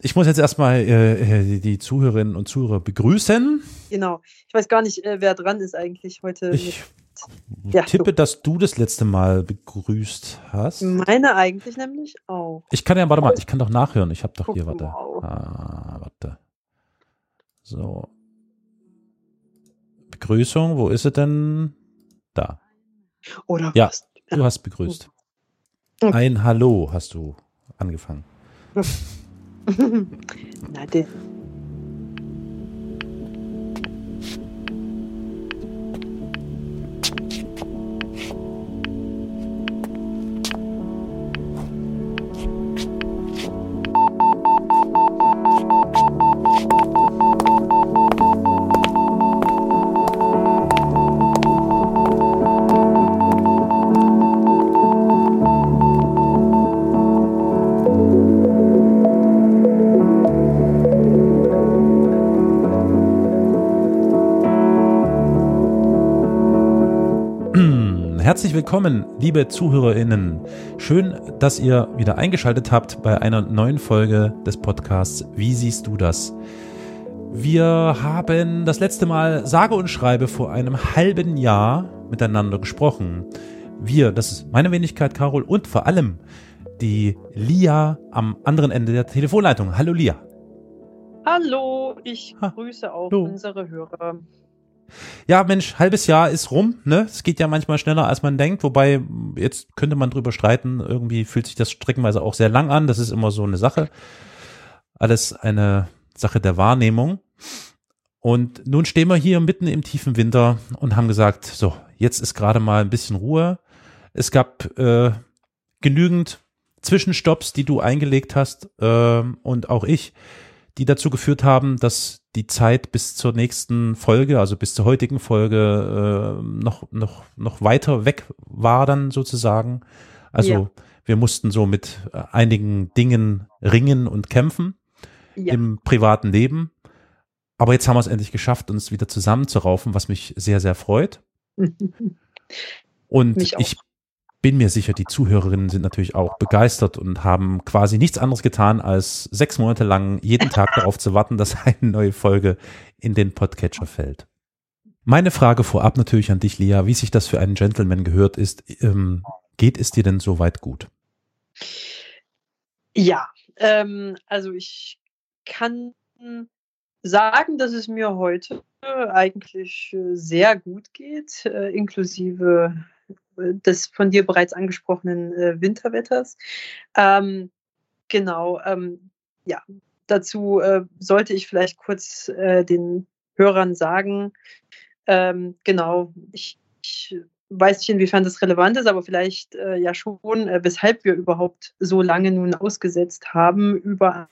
Ich muss jetzt erstmal äh, die, die Zuhörerinnen und Zuhörer begrüßen. Genau. Ich weiß gar nicht, äh, wer dran ist eigentlich heute. Ich ja, tippe, du. dass du das letzte Mal begrüßt hast. Meine eigentlich nämlich auch. Ich kann ja, warte mal, ich kann doch nachhören. Ich habe doch hier, warte. Ah, warte. So. Begrüßung, wo ist sie denn? Da. Oder ja, was? du hast begrüßt. Okay. Ein Hallo hast du angefangen. Na, der. Herzlich willkommen, liebe ZuhörerInnen. Schön, dass ihr wieder eingeschaltet habt bei einer neuen Folge des Podcasts Wie siehst du das? Wir haben das letzte Mal sage und schreibe vor einem halben Jahr miteinander gesprochen. Wir, das ist meine Wenigkeit, Carol, und vor allem die Lia am anderen Ende der Telefonleitung. Hallo Lia. Hallo, ich grüße auch Hallo. unsere Hörer. Ja, Mensch, halbes Jahr ist rum, ne? Es geht ja manchmal schneller, als man denkt, wobei jetzt könnte man drüber streiten, irgendwie fühlt sich das streckenweise auch sehr lang an, das ist immer so eine Sache. Alles eine Sache der Wahrnehmung. Und nun stehen wir hier mitten im tiefen Winter und haben gesagt, so, jetzt ist gerade mal ein bisschen Ruhe. Es gab äh, genügend Zwischenstopps, die du eingelegt hast äh, und auch ich, die dazu geführt haben, dass die Zeit bis zur nächsten Folge, also bis zur heutigen Folge, äh, noch, noch, noch weiter weg war dann sozusagen. Also ja. wir mussten so mit äh, einigen Dingen ringen und kämpfen ja. im privaten Leben. Aber jetzt haben wir es endlich geschafft, uns wieder zusammenzuraufen, was mich sehr, sehr freut. Und ich bin mir sicher, die Zuhörerinnen sind natürlich auch begeistert und haben quasi nichts anderes getan, als sechs Monate lang jeden Tag darauf zu warten, dass eine neue Folge in den Podcatcher fällt. Meine Frage vorab natürlich an dich, Lea, wie sich das für einen Gentleman gehört ist, ähm, geht es dir denn soweit gut? Ja, ähm, also ich kann sagen, dass es mir heute eigentlich sehr gut geht, äh, inklusive des von dir bereits angesprochenen äh, Winterwetters. Ähm, genau, ähm, ja, dazu äh, sollte ich vielleicht kurz äh, den Hörern sagen, ähm, genau, ich, ich, weiß nicht, inwiefern das relevant ist, aber vielleicht äh, ja schon, äh, weshalb wir überhaupt so lange nun ausgesetzt haben, über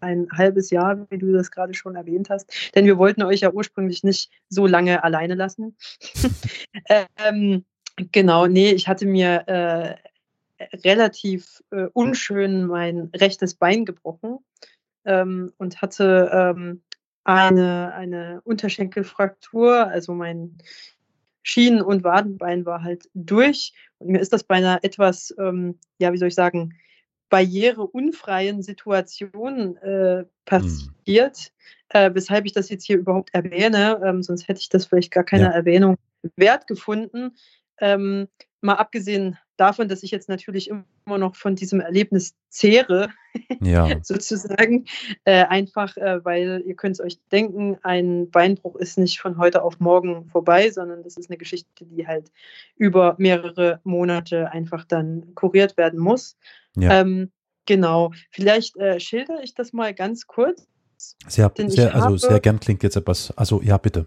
ein halbes Jahr, wie du das gerade schon erwähnt hast. Denn wir wollten euch ja ursprünglich nicht so lange alleine lassen. ähm, Genau, nee, ich hatte mir äh, relativ äh, unschön mein rechtes Bein gebrochen ähm, und hatte ähm, eine, eine Unterschenkelfraktur, also mein Schienen- und Wadenbein war halt durch. Und mir ist das bei einer etwas, ähm, ja, wie soll ich sagen, barriereunfreien Situation äh, passiert, hm. äh, weshalb ich das jetzt hier überhaupt erwähne. Ähm, sonst hätte ich das vielleicht gar keine ja. Erwähnung wert gefunden. Ähm, mal abgesehen davon, dass ich jetzt natürlich immer noch von diesem Erlebnis zehre, ja. sozusagen, äh, einfach, äh, weil ihr könnt es euch denken, ein Beinbruch ist nicht von heute auf morgen vorbei, sondern das ist eine Geschichte, die halt über mehrere Monate einfach dann kuriert werden muss. Ja. Ähm, genau, vielleicht äh, schilder ich das mal ganz kurz. Sehr, sehr also sehr gern klingt jetzt etwas, also ja, bitte.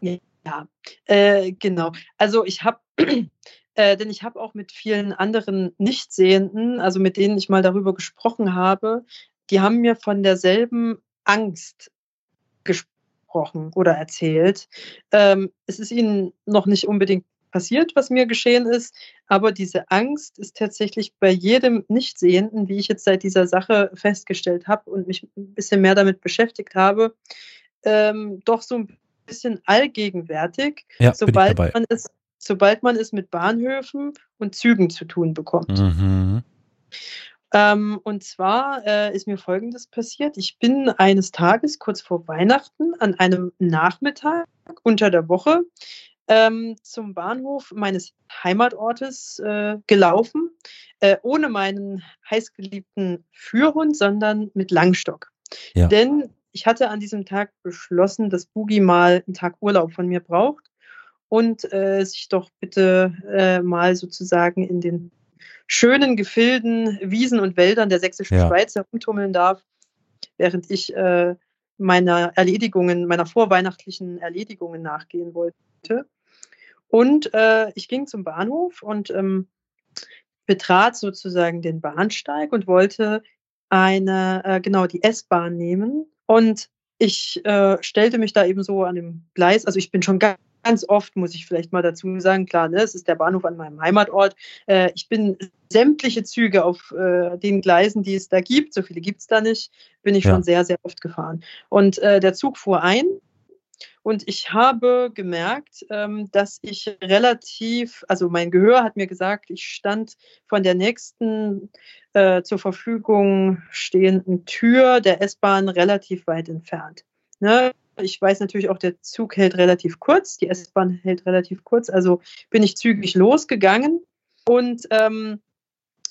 Ja, ja, äh, genau. Also ich habe, äh, denn ich habe auch mit vielen anderen Nichtsehenden, also mit denen ich mal darüber gesprochen habe, die haben mir von derselben Angst gesprochen oder erzählt. Ähm, es ist ihnen noch nicht unbedingt passiert, was mir geschehen ist, aber diese Angst ist tatsächlich bei jedem Nichtsehenden, wie ich jetzt seit dieser Sache festgestellt habe und mich ein bisschen mehr damit beschäftigt habe, ähm, doch so ein bisschen allgegenwärtig, ja, sobald, man es, sobald man es mit Bahnhöfen und Zügen zu tun bekommt. Mhm. Ähm, und zwar äh, ist mir Folgendes passiert. Ich bin eines Tages kurz vor Weihnachten an einem Nachmittag unter der Woche ähm, zum Bahnhof meines Heimatortes äh, gelaufen, äh, ohne meinen heißgeliebten Führhund, sondern mit Langstock. Ja. Denn ich hatte an diesem Tag beschlossen, dass Boogie mal einen Tag Urlaub von mir braucht und äh, sich doch bitte äh, mal sozusagen in den schönen Gefilden, Wiesen und Wäldern der sächsischen ja. Schweiz herumtummeln darf, während ich äh, meiner Erledigungen, meiner vorweihnachtlichen Erledigungen nachgehen wollte. Und äh, ich ging zum Bahnhof und ähm, betrat sozusagen den Bahnsteig und wollte eine, äh, genau, die S-Bahn nehmen. Und ich äh, stellte mich da eben so an dem Gleis, also ich bin schon ganz ganz oft, muss ich vielleicht mal dazu sagen, klar, ne, es ist der Bahnhof an meinem Heimatort. Äh, ich bin sämtliche Züge auf äh, den Gleisen, die es da gibt, so viele gibt es da nicht, bin ich ja. schon sehr, sehr oft gefahren. Und äh, der Zug fuhr ein und ich habe gemerkt, ähm, dass ich relativ, also mein Gehör hat mir gesagt, ich stand von der nächsten äh, zur Verfügung stehenden Tür der S-Bahn relativ weit entfernt. Ne? Ich weiß natürlich auch, der Zug hält relativ kurz, die S-Bahn hält relativ kurz. Also bin ich zügig losgegangen und ähm,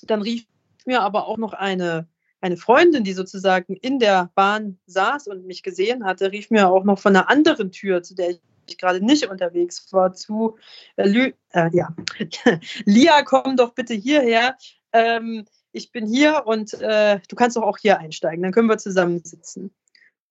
dann rief mir aber auch noch eine, eine Freundin, die sozusagen in der Bahn saß und mich gesehen hatte, rief mir auch noch von einer anderen Tür, zu der ich gerade nicht unterwegs war, zu, äh, Lü äh, ja, Lia, komm doch bitte hierher. Ähm, ich bin hier und äh, du kannst doch auch hier einsteigen, dann können wir zusammen sitzen.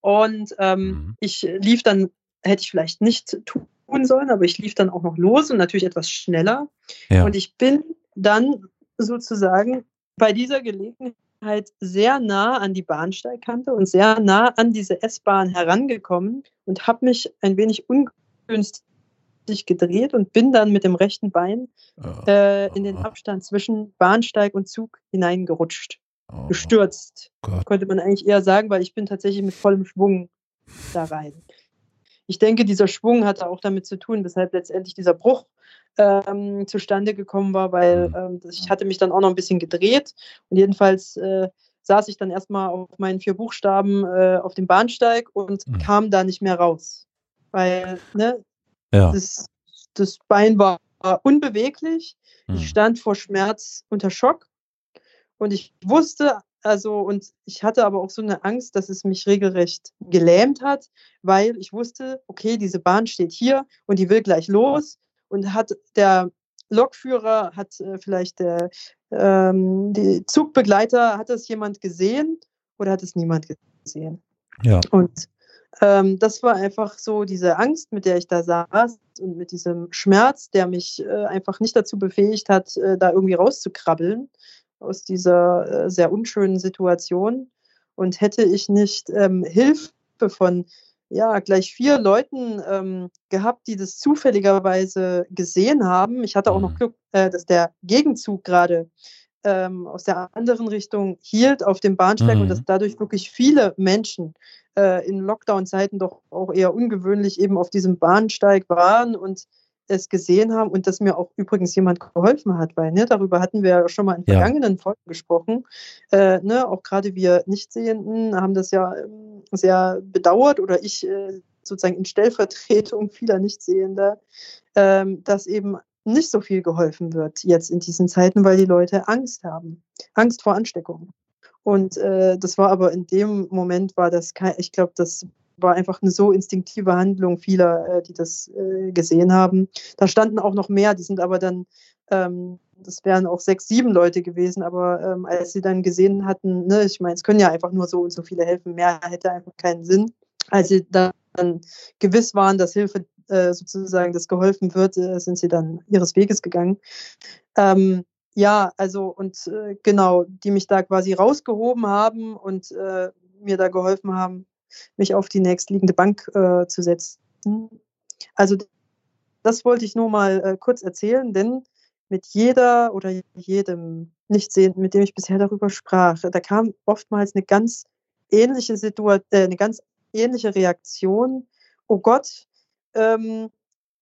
Und ähm, mhm. ich lief dann, hätte ich vielleicht nicht tun sollen, aber ich lief dann auch noch los und natürlich etwas schneller. Ja. Und ich bin dann sozusagen bei dieser Gelegenheit sehr nah an die Bahnsteigkante und sehr nah an diese S-Bahn herangekommen und habe mich ein wenig ungünstig gedreht und bin dann mit dem rechten Bein oh. äh, in den Abstand zwischen Bahnsteig und Zug hineingerutscht. Oh, gestürzt. Gott. Könnte man eigentlich eher sagen, weil ich bin tatsächlich mit vollem Schwung da rein. Ich denke, dieser Schwung hatte auch damit zu tun, weshalb letztendlich dieser Bruch ähm, zustande gekommen war, weil mhm. ähm, ich hatte mich dann auch noch ein bisschen gedreht und jedenfalls äh, saß ich dann erstmal auf meinen vier Buchstaben äh, auf dem Bahnsteig und mhm. kam da nicht mehr raus, weil ne, ja. das, das Bein war unbeweglich. Mhm. Ich stand vor Schmerz unter Schock und ich wusste, also, und ich hatte aber auch so eine Angst, dass es mich regelrecht gelähmt hat, weil ich wusste, okay, diese Bahn steht hier und die will gleich los. Und hat der Lokführer, hat äh, vielleicht der ähm, die Zugbegleiter, hat das jemand gesehen oder hat es niemand gesehen? Ja. Und ähm, das war einfach so diese Angst, mit der ich da saß und mit diesem Schmerz, der mich äh, einfach nicht dazu befähigt hat, äh, da irgendwie rauszukrabbeln aus dieser äh, sehr unschönen Situation. Und hätte ich nicht ähm, Hilfe von ja, gleich vier Leuten ähm, gehabt, die das zufälligerweise gesehen haben. Ich hatte auch noch mhm. Glück, äh, dass der Gegenzug gerade ähm, aus der anderen Richtung hielt auf dem Bahnsteig mhm. und dass dadurch wirklich viele Menschen äh, in Lockdown-Zeiten doch auch eher ungewöhnlich eben auf diesem Bahnsteig waren und es gesehen haben und dass mir auch übrigens jemand geholfen hat, weil ne, darüber hatten wir ja schon mal in vergangenen ja. Folgen gesprochen. Äh, ne, auch gerade wir Nichtsehenden haben das ja ähm, sehr bedauert oder ich äh, sozusagen in Stellvertretung vieler Nichtsehender, ähm, dass eben nicht so viel geholfen wird jetzt in diesen Zeiten, weil die Leute Angst haben, Angst vor Ansteckung. Und äh, das war aber in dem Moment war das kein, ich glaube, das war einfach eine so instinktive Handlung vieler, äh, die das äh, gesehen haben. Da standen auch noch mehr, die sind aber dann, ähm, das wären auch sechs, sieben Leute gewesen, aber ähm, als sie dann gesehen hatten, ne, ich meine, es können ja einfach nur so und so viele helfen, mehr hätte einfach keinen Sinn. Als sie dann gewiss waren, dass Hilfe äh, sozusagen, dass geholfen wird, sind sie dann ihres Weges gegangen. Ähm, ja, also und äh, genau, die mich da quasi rausgehoben haben und äh, mir da geholfen haben, mich auf die nächstliegende Bank äh, zu setzen. Also das wollte ich nur mal äh, kurz erzählen, denn mit jeder oder jedem Nichtsehenden, mit dem ich bisher darüber sprach, da kam oftmals eine ganz ähnliche Situation, äh, eine ganz ähnliche Reaktion. Oh Gott, ähm,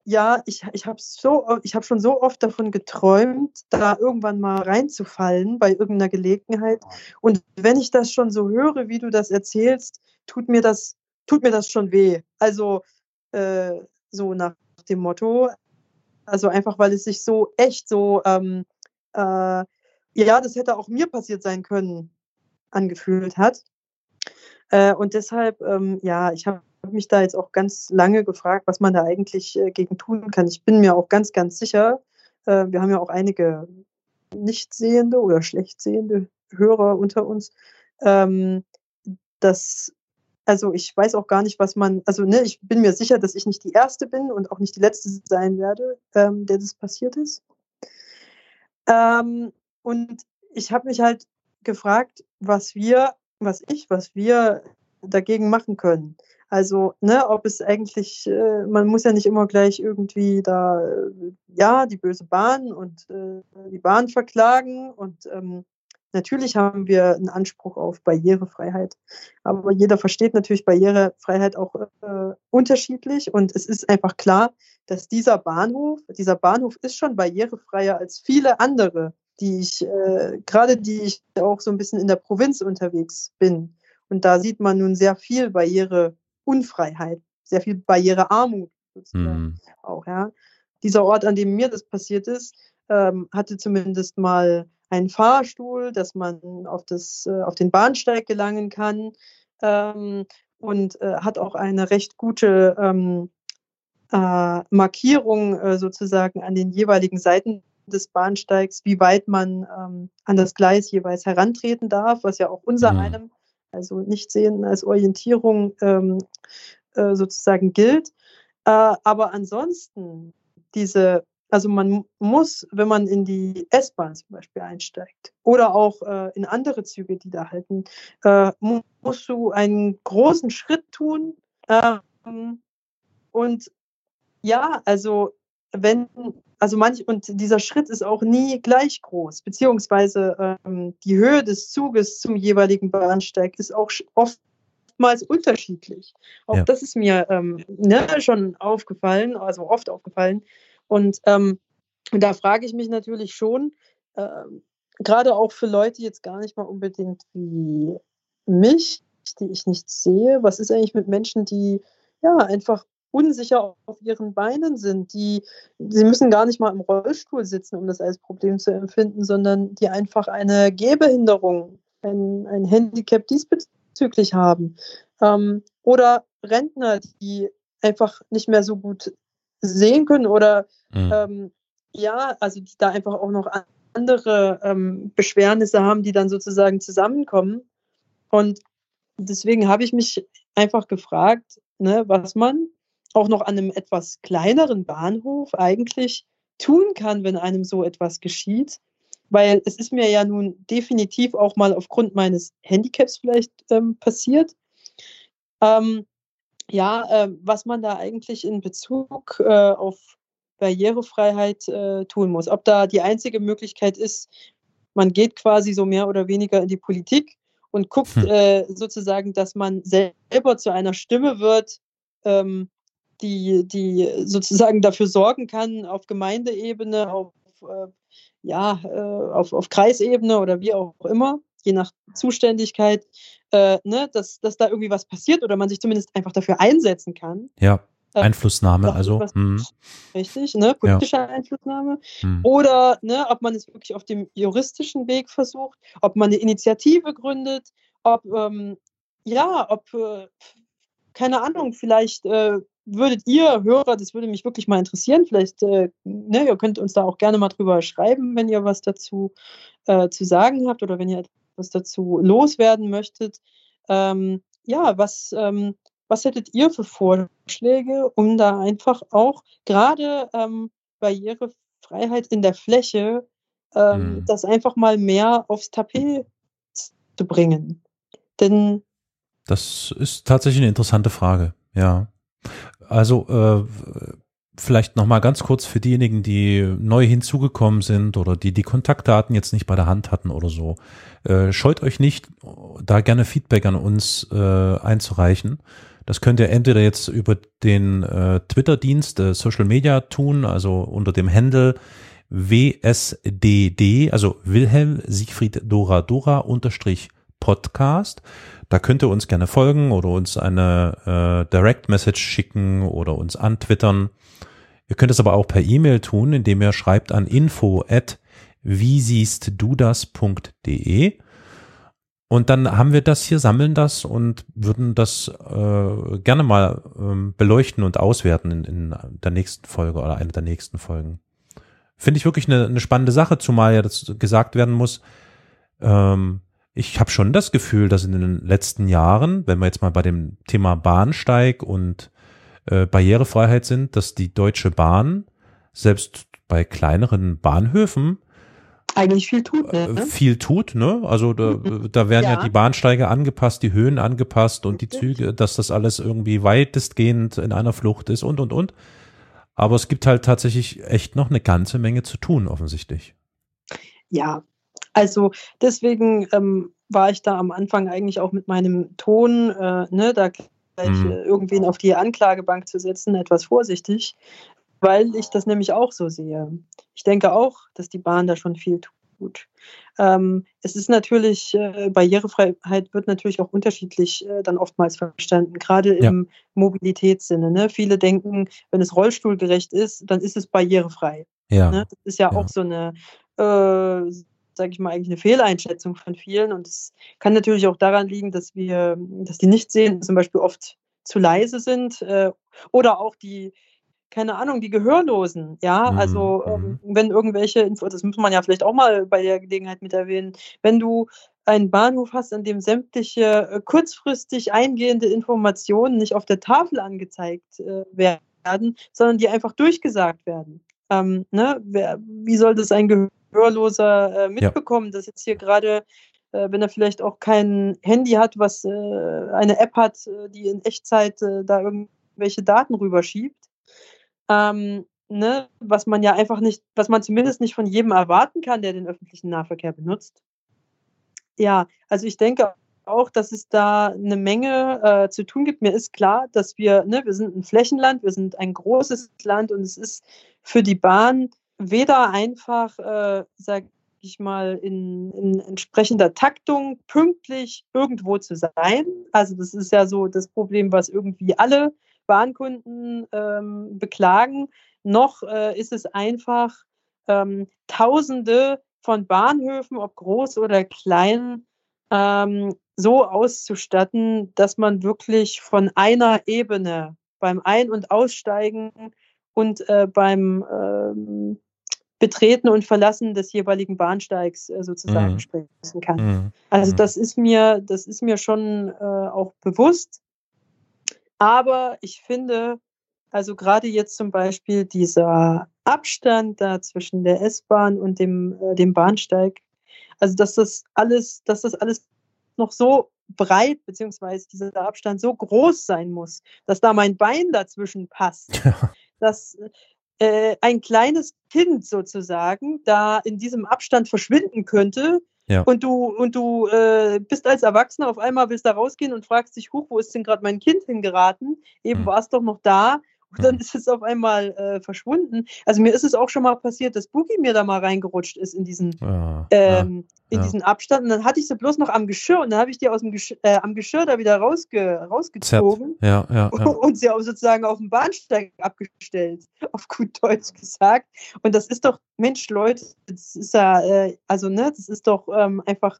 ja, ich, ich habe so, ich habe schon so oft davon geträumt, da irgendwann mal reinzufallen bei irgendeiner Gelegenheit. Und wenn ich das schon so höre, wie du das erzählst, tut mir das, tut mir das schon weh. Also äh, so nach dem Motto, also einfach, weil es sich so echt so, ähm, äh, ja, das hätte auch mir passiert sein können, angefühlt hat. Äh, und deshalb, ähm, ja, ich habe mich da jetzt auch ganz lange gefragt, was man da eigentlich äh, gegen tun kann. Ich bin mir auch ganz, ganz sicher, äh, wir haben ja auch einige nicht sehende oder schlecht sehende Hörer unter uns, ähm, dass also ich weiß auch gar nicht, was man, also ne, ich bin mir sicher, dass ich nicht die Erste bin und auch nicht die Letzte sein werde, ähm, der das passiert ist. Ähm, und ich habe mich halt gefragt, was wir, was ich, was wir dagegen machen können. Also, ne, ob es eigentlich, äh, man muss ja nicht immer gleich irgendwie da, äh, ja, die böse Bahn und äh, die Bahn verklagen und ähm, Natürlich haben wir einen Anspruch auf Barrierefreiheit, aber jeder versteht natürlich Barrierefreiheit auch äh, unterschiedlich und es ist einfach klar, dass dieser Bahnhof, dieser Bahnhof ist schon barrierefreier als viele andere, die ich, äh, gerade die ich auch so ein bisschen in der Provinz unterwegs bin. Und da sieht man nun sehr viel Barriereunfreiheit, sehr viel Barrierearmut sozusagen mhm. auch, ja. Dieser Ort, an dem mir das passiert ist, ähm, hatte zumindest mal einen Fahrstuhl, dass man auf, das, äh, auf den Bahnsteig gelangen kann ähm, und äh, hat auch eine recht gute ähm, äh, Markierung äh, sozusagen an den jeweiligen Seiten des Bahnsteigs, wie weit man ähm, an das Gleis jeweils herantreten darf, was ja auch unser mhm. einem, also nicht sehen als Orientierung ähm, äh, sozusagen gilt. Äh, aber ansonsten diese also man muss, wenn man in die S-Bahn zum Beispiel einsteigt oder auch äh, in andere Züge, die da halten, äh, musst du einen großen Schritt tun. Ähm, und ja, also wenn, also manch, und dieser Schritt ist auch nie gleich groß, beziehungsweise ähm, die Höhe des Zuges zum jeweiligen Bahnsteig ist auch oftmals unterschiedlich. Auch ja. das ist mir ähm, ne, schon aufgefallen, also oft aufgefallen, und ähm, da frage ich mich natürlich schon, ähm, gerade auch für Leute jetzt gar nicht mal unbedingt wie mich, die ich nicht sehe, was ist eigentlich mit Menschen, die ja einfach unsicher auf ihren Beinen sind, die sie müssen gar nicht mal im Rollstuhl sitzen, um das als Problem zu empfinden, sondern die einfach eine Gehbehinderung, ein, ein Handicap diesbezüglich haben. Ähm, oder Rentner, die einfach nicht mehr so gut sehen können oder mhm. ähm, ja, also die da einfach auch noch andere ähm, Beschwernisse haben, die dann sozusagen zusammenkommen. Und deswegen habe ich mich einfach gefragt, ne, was man auch noch an einem etwas kleineren Bahnhof eigentlich tun kann, wenn einem so etwas geschieht. Weil es ist mir ja nun definitiv auch mal aufgrund meines Handicaps vielleicht ähm, passiert. Ähm, ja, äh, was man da eigentlich in Bezug äh, auf Barrierefreiheit äh, tun muss. Ob da die einzige Möglichkeit ist, man geht quasi so mehr oder weniger in die Politik und guckt hm. äh, sozusagen, dass man selber zu einer Stimme wird, ähm, die, die sozusagen dafür sorgen kann, auf Gemeindeebene, auf, äh, ja, äh, auf, auf Kreisebene oder wie auch immer, je nach Zuständigkeit, äh, ne, dass, dass da irgendwie was passiert oder man sich zumindest einfach dafür einsetzen kann. Ja, äh, Einflussnahme, also. Hm. Richtig, ne, politische ja. Einflussnahme. Hm. Oder ne, ob man es wirklich auf dem juristischen Weg versucht, ob man eine Initiative gründet, ob, ähm, ja, ob, äh, keine Ahnung, vielleicht äh, würdet ihr Hörer, das würde mich wirklich mal interessieren, vielleicht, äh, ne, ihr könnt uns da auch gerne mal drüber schreiben, wenn ihr was dazu äh, zu sagen habt oder wenn ihr was dazu loswerden möchtet. Ähm, ja, was, ähm, was hättet ihr für Vorschläge, um da einfach auch gerade ähm, Barrierefreiheit in der Fläche, ähm, hm. das einfach mal mehr aufs Tapet zu bringen? Denn das ist tatsächlich eine interessante Frage, ja. Also äh, vielleicht noch mal ganz kurz für diejenigen, die neu hinzugekommen sind oder die die Kontaktdaten jetzt nicht bei der Hand hatten oder so. Äh, scheut euch nicht, da gerne Feedback an uns äh, einzureichen. Das könnt ihr entweder jetzt über den äh, Twitter-Dienst äh, Social Media tun, also unter dem Handle WSDD, also Wilhelm Siegfried Dora Dora unterstrich Podcast. Da könnt ihr uns gerne folgen oder uns eine äh, Direct Message schicken oder uns antwittern. Ihr könnt es aber auch per E-Mail tun, indem ihr schreibt an info at wie siehst du das.de und dann haben wir das hier, sammeln das und würden das äh, gerne mal ähm, beleuchten und auswerten in, in der nächsten Folge oder einer der nächsten Folgen. Finde ich wirklich eine, eine spannende Sache, zumal ja das gesagt werden muss. Ähm, ich habe schon das Gefühl, dass in den letzten Jahren, wenn wir jetzt mal bei dem Thema Bahnsteig und äh, Barrierefreiheit sind, dass die Deutsche Bahn selbst bei kleineren Bahnhöfen eigentlich viel tut. Ne? Äh, viel tut, ne? Also da, da werden ja. ja. die Bahnsteige angepasst, die Höhen angepasst und die Züge, dass das alles irgendwie weitestgehend in einer Flucht ist und und und. Aber es gibt halt tatsächlich echt noch eine ganze Menge zu tun, offensichtlich. Ja, also deswegen ähm, war ich da am Anfang eigentlich auch mit meinem Ton, äh, ne, da mhm. Äh, irgendwen auf die Anklagebank zu setzen, etwas vorsichtig weil ich das nämlich auch so sehe. Ich denke auch, dass die Bahn da schon viel tut. Ähm, es ist natürlich, äh, Barrierefreiheit wird natürlich auch unterschiedlich äh, dann oftmals verstanden, gerade ja. im Mobilitätssinne. Ne? Viele denken, wenn es rollstuhlgerecht ist, dann ist es barrierefrei. Ja. Ne? Das ist ja, ja, auch so eine, äh, sage ich mal, eigentlich eine Fehleinschätzung von vielen. Und es kann natürlich auch daran liegen, dass wir, dass die nicht sehen, zum Beispiel oft zu leise sind äh, oder auch die keine Ahnung, die Gehörlosen, ja, mhm. also ähm, mhm. wenn irgendwelche das muss man ja vielleicht auch mal bei der Gelegenheit mit erwähnen, wenn du einen Bahnhof hast, an dem sämtliche äh, kurzfristig eingehende Informationen nicht auf der Tafel angezeigt äh, werden, sondern die einfach durchgesagt werden. Ähm, ne? Wer, wie soll das ein Gehörloser äh, mitbekommen, ja. dass jetzt hier gerade äh, wenn er vielleicht auch kein Handy hat, was äh, eine App hat, äh, die in Echtzeit da irgendwelche Daten rüberschiebt, ähm, ne, was man ja einfach nicht, was man zumindest nicht von jedem erwarten kann, der den öffentlichen Nahverkehr benutzt. Ja, also ich denke auch, dass es da eine Menge äh, zu tun gibt. Mir ist klar, dass wir, ne, wir sind ein Flächenland, wir sind ein großes Land und es ist für die Bahn weder einfach, äh, sag ich mal, in, in entsprechender Taktung pünktlich irgendwo zu sein. Also das ist ja so das Problem, was irgendwie alle Bahnkunden ähm, beklagen, noch äh, ist es einfach ähm, Tausende von Bahnhöfen, ob groß oder klein, ähm, so auszustatten, dass man wirklich von einer Ebene beim Ein- und Aussteigen und äh, beim ähm, Betreten und Verlassen des jeweiligen Bahnsteigs äh, sozusagen mhm. sprechen kann. Mhm. Also mhm. das ist mir, das ist mir schon äh, auch bewusst. Aber ich finde, also gerade jetzt zum Beispiel dieser Abstand da zwischen der S-Bahn und dem, äh, dem Bahnsteig, also dass das alles, dass das alles noch so breit, beziehungsweise dieser Abstand so groß sein muss, dass da mein Bein dazwischen passt, ja. dass äh, ein kleines Kind sozusagen da in diesem Abstand verschwinden könnte, ja. Und du, und du äh, bist als Erwachsener auf einmal, willst da rausgehen und fragst dich, huch, wo ist denn gerade mein Kind hingeraten? Eben mhm. war es doch noch da und dann ist es auf einmal äh, verschwunden. Also mir ist es auch schon mal passiert, dass Boogie mir da mal reingerutscht ist in diesen, ja, ähm, ja, in diesen Abstand. Und dann hatte ich sie bloß noch am Geschirr und dann habe ich die aus dem Geschirr, äh, am Geschirr da wieder rausge rausgezogen ja, ja, und sie auch sozusagen auf dem Bahnsteig abgestellt, auf gut Deutsch gesagt. Und das ist doch, Mensch, Leute, das ist ja, äh, also ne, das ist doch ähm, einfach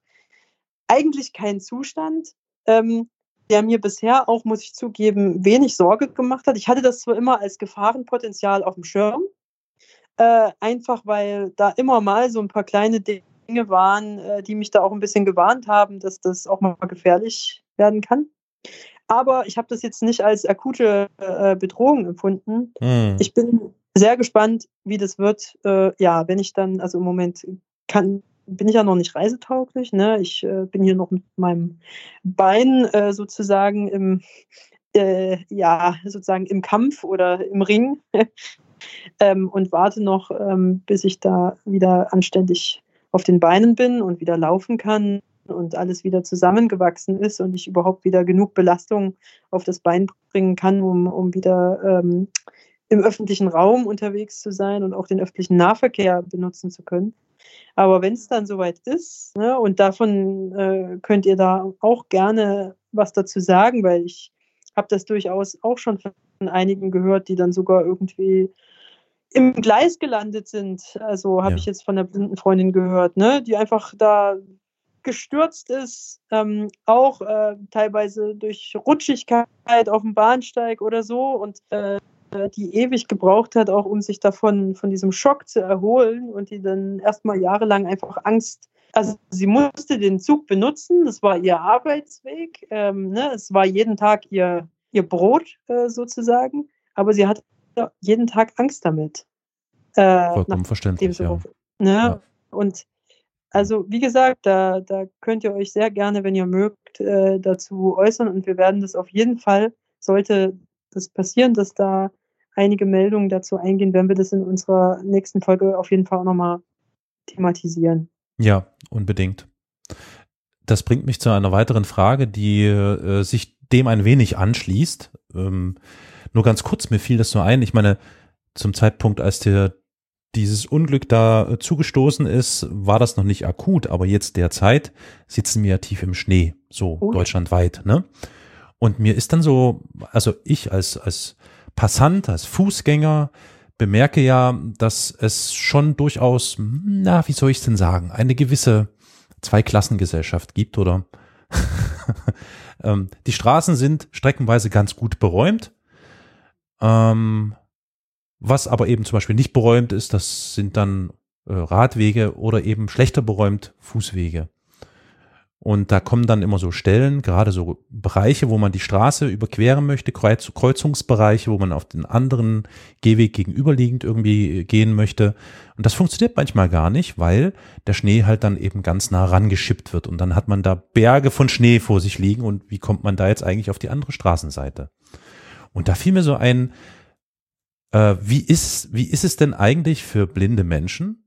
eigentlich kein Zustand. Ähm, der mir bisher auch, muss ich zugeben, wenig Sorge gemacht hat. Ich hatte das zwar immer als Gefahrenpotenzial auf dem Schirm, äh, einfach weil da immer mal so ein paar kleine Dinge waren, äh, die mich da auch ein bisschen gewarnt haben, dass das auch mal gefährlich werden kann. Aber ich habe das jetzt nicht als akute äh, Bedrohung empfunden. Mhm. Ich bin sehr gespannt, wie das wird. Äh, ja, wenn ich dann, also im Moment kann, bin ich ja noch nicht reisetauglich. Ne? Ich äh, bin hier noch mit meinem Bein äh, sozusagen im, äh, ja, sozusagen im Kampf oder im Ring. ähm, und warte noch, ähm, bis ich da wieder anständig auf den Beinen bin und wieder laufen kann und alles wieder zusammengewachsen ist und ich überhaupt wieder genug Belastung auf das Bein bringen kann, um, um wieder ähm, im öffentlichen Raum unterwegs zu sein und auch den öffentlichen Nahverkehr benutzen zu können. Aber wenn es dann soweit ist, ne, und davon äh, könnt ihr da auch gerne was dazu sagen, weil ich habe das durchaus auch schon von einigen gehört, die dann sogar irgendwie im Gleis gelandet sind. Also habe ja. ich jetzt von der blinden Freundin gehört, ne, die einfach da gestürzt ist, ähm, auch äh, teilweise durch Rutschigkeit auf dem Bahnsteig oder so und äh, die ewig gebraucht hat, auch um sich davon von diesem Schock zu erholen und die dann erstmal jahrelang einfach Angst. Also sie musste den Zug benutzen, das war ihr Arbeitsweg, ähm, ne? es war jeden Tag ihr, ihr Brot äh, sozusagen, aber sie hatte jeden Tag Angst damit. Äh, Vollkommen verständlich, ja. Ne? ja. Und also wie gesagt, da, da könnt ihr euch sehr gerne, wenn ihr mögt, äh, dazu äußern und wir werden das auf jeden Fall, sollte das passieren, dass da einige Meldungen dazu eingehen, werden wir das in unserer nächsten Folge auf jeden Fall auch nochmal thematisieren. Ja, unbedingt. Das bringt mich zu einer weiteren Frage, die äh, sich dem ein wenig anschließt. Ähm, nur ganz kurz, mir fiel das so ein. Ich meine, zum Zeitpunkt, als der dieses Unglück da äh, zugestoßen ist, war das noch nicht akut, aber jetzt derzeit sitzen wir ja tief im Schnee, so oh. deutschlandweit, ne? Und mir ist dann so, also ich als, als Passant, als Fußgänger bemerke ja, dass es schon durchaus, na, wie soll ich es denn sagen, eine gewisse Zweiklassengesellschaft gibt oder ähm, die Straßen sind streckenweise ganz gut beräumt. Ähm, was aber eben zum Beispiel nicht beräumt ist, das sind dann äh, Radwege oder eben schlechter beräumt Fußwege. Und da kommen dann immer so Stellen, gerade so Bereiche, wo man die Straße überqueren möchte, Kreuz Kreuzungsbereiche, wo man auf den anderen Gehweg gegenüberliegend irgendwie gehen möchte. Und das funktioniert manchmal gar nicht, weil der Schnee halt dann eben ganz nah rangeschippt wird. Und dann hat man da Berge von Schnee vor sich liegen. Und wie kommt man da jetzt eigentlich auf die andere Straßenseite? Und da fiel mir so ein, äh, wie, ist, wie ist es denn eigentlich für blinde Menschen?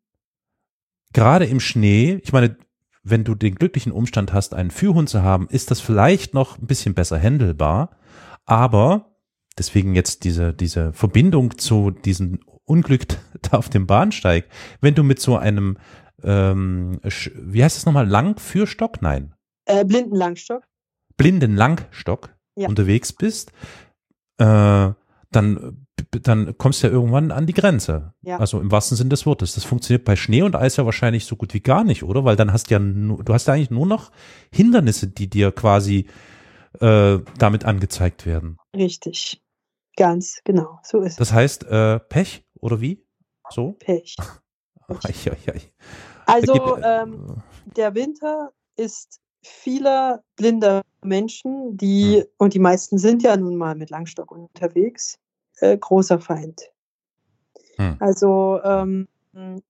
Gerade im Schnee, ich meine, wenn du den glücklichen Umstand hast, einen Führhund zu haben, ist das vielleicht noch ein bisschen besser handelbar. Aber deswegen jetzt diese, diese Verbindung zu diesem Unglück da auf dem Bahnsteig, wenn du mit so einem, ähm, wie heißt es nochmal, Langführstock? Nein. Äh, Blindenlangstock. Blindenlangstock ja. unterwegs bist, äh, dann dann kommst du ja irgendwann an die Grenze. Ja. Also im wahrsten Sinne des Wortes. Das funktioniert bei Schnee und Eis ja wahrscheinlich so gut wie gar nicht, oder? Weil dann hast du ja nur, du hast ja eigentlich nur noch Hindernisse, die dir quasi äh, damit angezeigt werden. Richtig. Ganz genau. So ist es. Das heißt, äh, Pech oder wie? So? Pech. Pech. also ähm, der Winter ist vieler blinder Menschen, die, hm. und die meisten sind ja nun mal mit Langstock unterwegs, äh, großer Feind. Hm. Also ähm,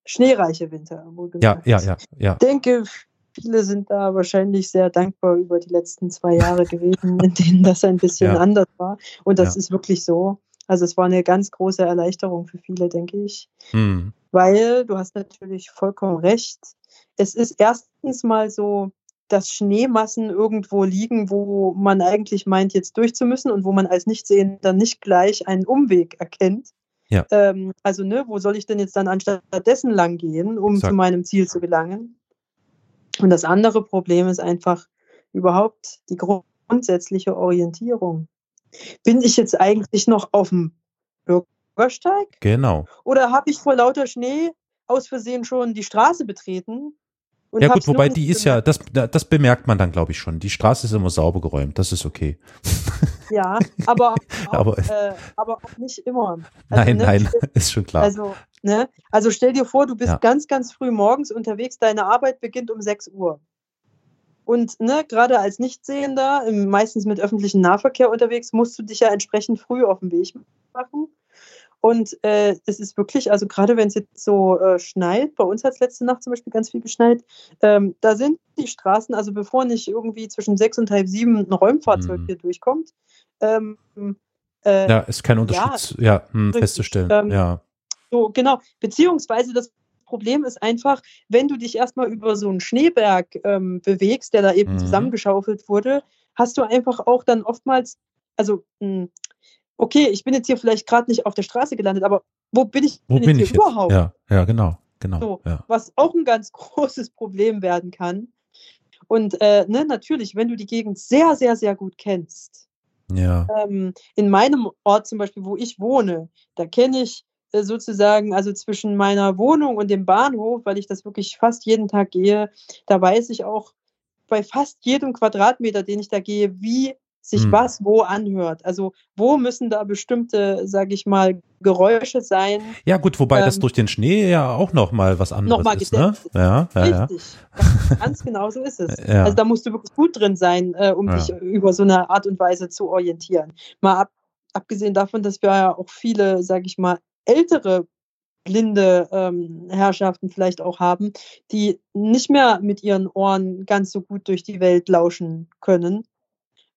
schneereiche Winter. Ja, ja, ja, ja. Ich denke, viele sind da wahrscheinlich sehr dankbar über die letzten zwei Jahre gewesen, in denen das ein bisschen ja. anders war. Und das ja. ist wirklich so. Also es war eine ganz große Erleichterung für viele, denke ich. Hm. Weil, du hast natürlich vollkommen recht, es ist erstens mal so, dass Schneemassen irgendwo liegen, wo man eigentlich meint, jetzt durchzumüssen und wo man als Nichtsehender nicht gleich einen Umweg erkennt. Ja. Ähm, also, ne, wo soll ich denn jetzt dann anstattdessen lang gehen, um Sag. zu meinem Ziel zu gelangen? Und das andere Problem ist einfach überhaupt die grundsätzliche Orientierung. Bin ich jetzt eigentlich noch auf dem Bürgersteig? Genau. Oder habe ich vor lauter Schnee aus Versehen schon die Straße betreten und ja gut, wobei die ist ja, das, das bemerkt man dann, glaube ich, schon. Die Straße ist immer sauber geräumt, das ist okay. Ja, aber auch, aber, äh, aber auch nicht immer. Also, nein, ne, nein, ist schon klar. Also, ne, also stell dir vor, du bist ja. ganz, ganz früh morgens unterwegs, deine Arbeit beginnt um 6 Uhr. Und ne, gerade als Nichtsehender, meistens mit öffentlichem Nahverkehr unterwegs, musst du dich ja entsprechend früh auf den Weg machen. Und äh, es ist wirklich, also gerade wenn es jetzt so äh, schneit, bei uns hat es letzte Nacht zum Beispiel ganz viel geschneit, ähm, da sind die Straßen, also bevor nicht irgendwie zwischen sechs und halb sieben ein Räumfahrzeug mhm. hier durchkommt. Ähm, äh, ja, ist kein Unterschied, ja, ja mh, festzustellen. Ähm, ja. So, genau. Beziehungsweise das Problem ist einfach, wenn du dich erstmal über so einen Schneeberg ähm, bewegst, der da eben Mhm. zusammengeschaufelt wurde, hast du einfach auch dann oftmals, also, mh, okay, ich bin jetzt hier vielleicht gerade nicht auf der Straße gelandet, aber wo bin ich Wo bin jetzt ich überhaupt? Ja, ja, genau, genau. So. Ja. was auch ein ganz großes Problem werden kann. Und äh, ne, natürlich, wenn du die Gegend sehr, sehr, sehr gut kennst, ja. ähm, in meinem Ort zum Beispiel, wo ich wohne, da kenne ich äh, sozusagen, also zwischen meiner Wohnung und dem Bahnhof, weil ich das wirklich fast jeden Tag gehe, da weiß ich auch bei fast jedem Quadratmeter, den ich da gehe, wie sich Hm. was wo anhört. Also wo müssen da bestimmte, sage ich mal, Geräusche sein, Ja, gut, wobei das Ähm, durch den Schnee ja auch noch mal was anderes mal ist, ne? Ja, ja, ja. Richtig. Ganz genau so ist es. Ja. Also da musst du wirklich gut drin sein, äh, um Ja. dich über so eine Art und Weise zu orientieren. Mal ab, abgesehen davon, dass wir ja auch viele, sage ich mal, ältere blinde ähm, Herrschaften vielleicht auch haben, die nicht mehr mit ihren Ohren ganz so gut durch die Welt lauschen können.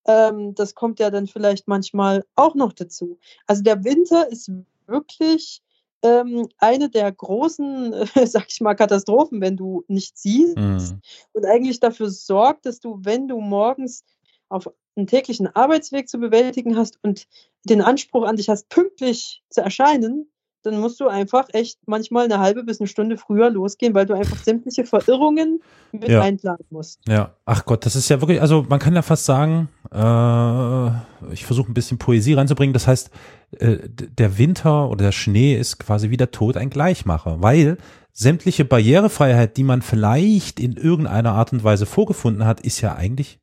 Ähm, das kommt ja dann vielleicht manchmal auch noch dazu. Also der Winter ist wirklich ähm, eine der großen, äh, sag ich mal, Katastrophen, wenn du nicht siehst Mhm. und eigentlich dafür sorgt, dass du, wenn du morgens auf einen täglichen Arbeitsweg zu bewältigen hast und den Anspruch an dich hast, pünktlich zu erscheinen, dann musst du einfach echt manchmal eine halbe bis eine Stunde früher losgehen, weil du einfach sämtliche Verirrungen mit Ja. einplanen musst. Ja, ach Gott, das ist ja wirklich, also man kann ja fast sagen, äh, ich versuche ein bisschen Poesie reinzubringen. Das heißt, äh, der Winter oder der Schnee ist quasi wie der Tod ein Gleichmacher, weil sämtliche Barrierefreiheit, die man vielleicht in irgendeiner Art und Weise vorgefunden hat, ist ja eigentlich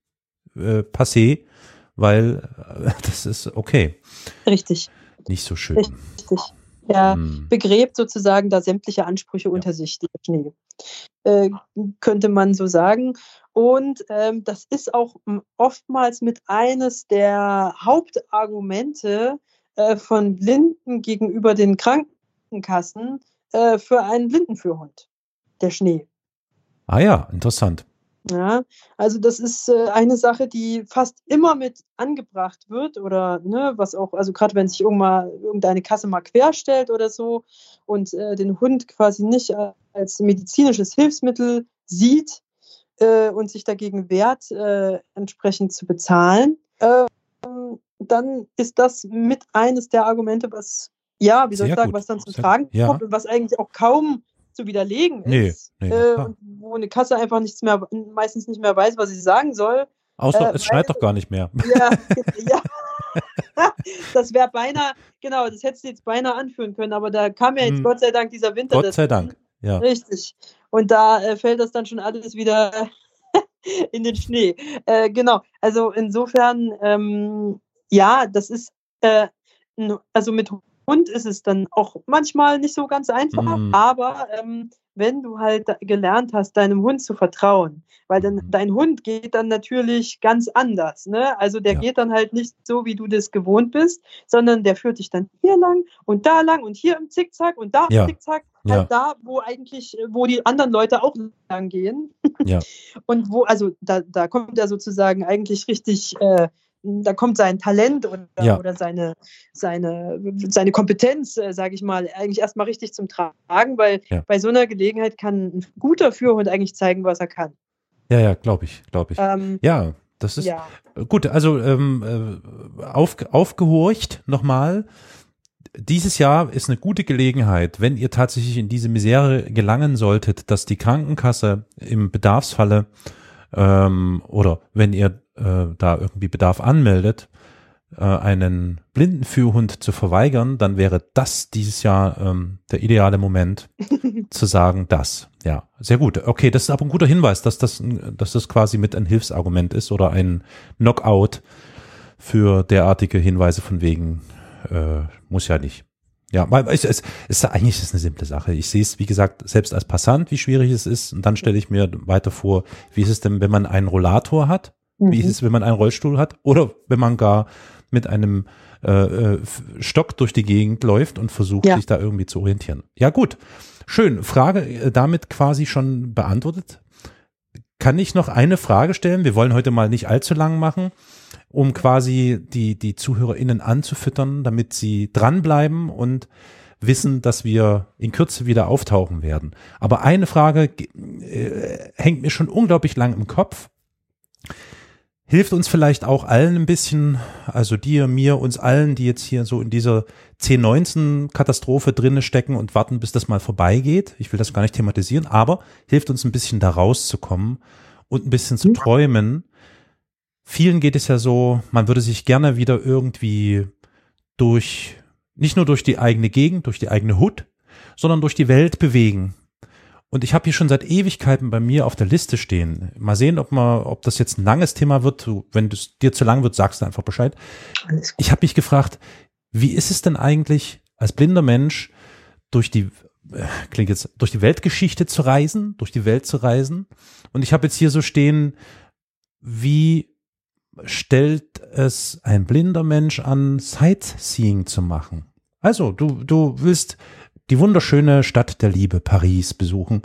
äh, passé, weil äh, das ist okay, Richtig, nicht so schön. richtig. Ja, Hm. begräbt sozusagen da sämtliche Ansprüche unter sich, der Schnee. Äh, könnte man so sagen. Und ähm, das ist auch oftmals mit eines der Hauptargumente äh, von Blinden gegenüber den Krankenkassen äh, für einen Blindenführhund, der Schnee. Ah ja, interessant. Ja, also das ist äh, eine Sache, die fast immer mit angebracht wird oder ne, was auch, also gerade wenn sich irgendwann irgendeine Kasse mal querstellt oder so und äh, den Hund quasi nicht äh, als medizinisches Hilfsmittel sieht äh, und sich dagegen wehrt, äh, entsprechend zu bezahlen, ähm, dann ist das mit eines der Argumente, was ja, wie soll Sehr ich sagen, gut. was dann zum Tragen ja. kommt und was eigentlich auch kaum zu widerlegen Nee, ist. nee, äh, klar. und wo eine Kasse einfach nichts mehr, meistens nicht mehr weiß, was sie sagen soll. Außer äh, es schneit doch gar nicht mehr. Ja, ja. das wäre beinahe, genau, das hättest du jetzt beinahe anführen können, aber da kam ja jetzt Hm. Gott sei Dank dieser Winter. Gott sei. Dank. Ja. Richtig. Und da äh, fällt das dann schon alles wieder in den Schnee. Äh, genau. Also insofern, ähm, ja, das ist, äh, also mit Hund ist es dann auch manchmal nicht so ganz einfach, Mhm. aber ähm, wenn du halt gelernt hast, deinem Hund zu vertrauen, weil dann Mhm. dein Hund geht dann natürlich ganz anders, ne? Also der Ja. geht dann halt nicht so, wie du das gewohnt bist, sondern der führt dich dann hier lang und da lang und hier im Zickzack und da im Ja. Zickzack, Ja. halt da, wo eigentlich, äh, wo die anderen Leute auch lang gehen. Ja. Und wo, also da, da kommt er sozusagen eigentlich richtig, äh, da kommt sein Talent oder, Ja. oder seine, seine, seine Kompetenz, äh, sage ich mal, eigentlich erstmal richtig zum Tragen, weil Ja. bei so einer Gelegenheit kann ein guter Führhund eigentlich zeigen, was er kann. Ja, ja, glaube ich, glaube ich. Ähm, Ja, das ist ja. gut. Also ähm, äh, auf, aufgehorcht nochmal. Dieses Jahr ist eine gute Gelegenheit, wenn ihr tatsächlich in diese Misere gelangen solltet, dass die Krankenkasse im Bedarfsfalle ähm, oder wenn ihr äh, da irgendwie Bedarf anmeldet, äh, einen Blindenführhund zu verweigern, dann wäre das dieses Jahr ähm, der ideale Moment zu sagen, das. Ja, sehr gut. Okay, das ist aber ein guter Hinweis, dass das, dass das quasi mit ein Hilfsargument ist oder ein Knockout für derartige Hinweise von wegen, äh, muss ja nicht. Ja, weil es, es ist eigentlich ist eine simple Sache. Ich sehe es, wie gesagt, selbst als Passant, wie schwierig es ist. Und dann stelle ich mir weiter vor, wie ist es denn, wenn man einen Rollator hat? Wie ist Mhm. es, wenn man einen Rollstuhl hat? Oder wenn man gar mit einem äh, äh, Stock durch die Gegend läuft und versucht, Ja. sich da irgendwie zu orientieren. Ja, gut. Schön. Frage äh, damit quasi schon beantwortet. Kann ich noch eine Frage stellen? Wir wollen heute mal nicht allzu lang machen, um quasi die, die ZuhörerInnen anzufüttern, damit sie dranbleiben und wissen, dass wir in Kürze wieder auftauchen werden. Aber eine Frage äh, hängt mir schon unglaublich lang im Kopf. Hilft uns vielleicht auch allen ein bisschen, also dir, mir, uns allen, die jetzt hier so in dieser 10-19-Katastrophe drinne stecken und warten, bis das mal vorbeigeht. Ich will das gar nicht thematisieren, aber hilft uns ein bisschen da rauszukommen und ein bisschen zu träumen. Vielen geht es ja so, man würde sich gerne wieder irgendwie durch, nicht nur durch die eigene Gegend, durch die eigene Hut, sondern durch die Welt bewegen. Und ich habe hier schon seit Ewigkeiten bei mir auf der Liste stehen. Mal sehen, ob man, ob das jetzt ein langes Thema wird. Du, wenn es dir zu lang wird, sagst du einfach Bescheid. Ich habe mich gefragt, wie ist es denn eigentlich als blinder Mensch durch die äh, klingt jetzt durch die Weltgeschichte zu reisen, durch die Welt zu reisen? Und ich habe jetzt hier so stehen, wie stellt es ein blinder Mensch an, Sightseeing zu machen? Also, du, du willst die wunderschöne Stadt der Liebe, Paris, besuchen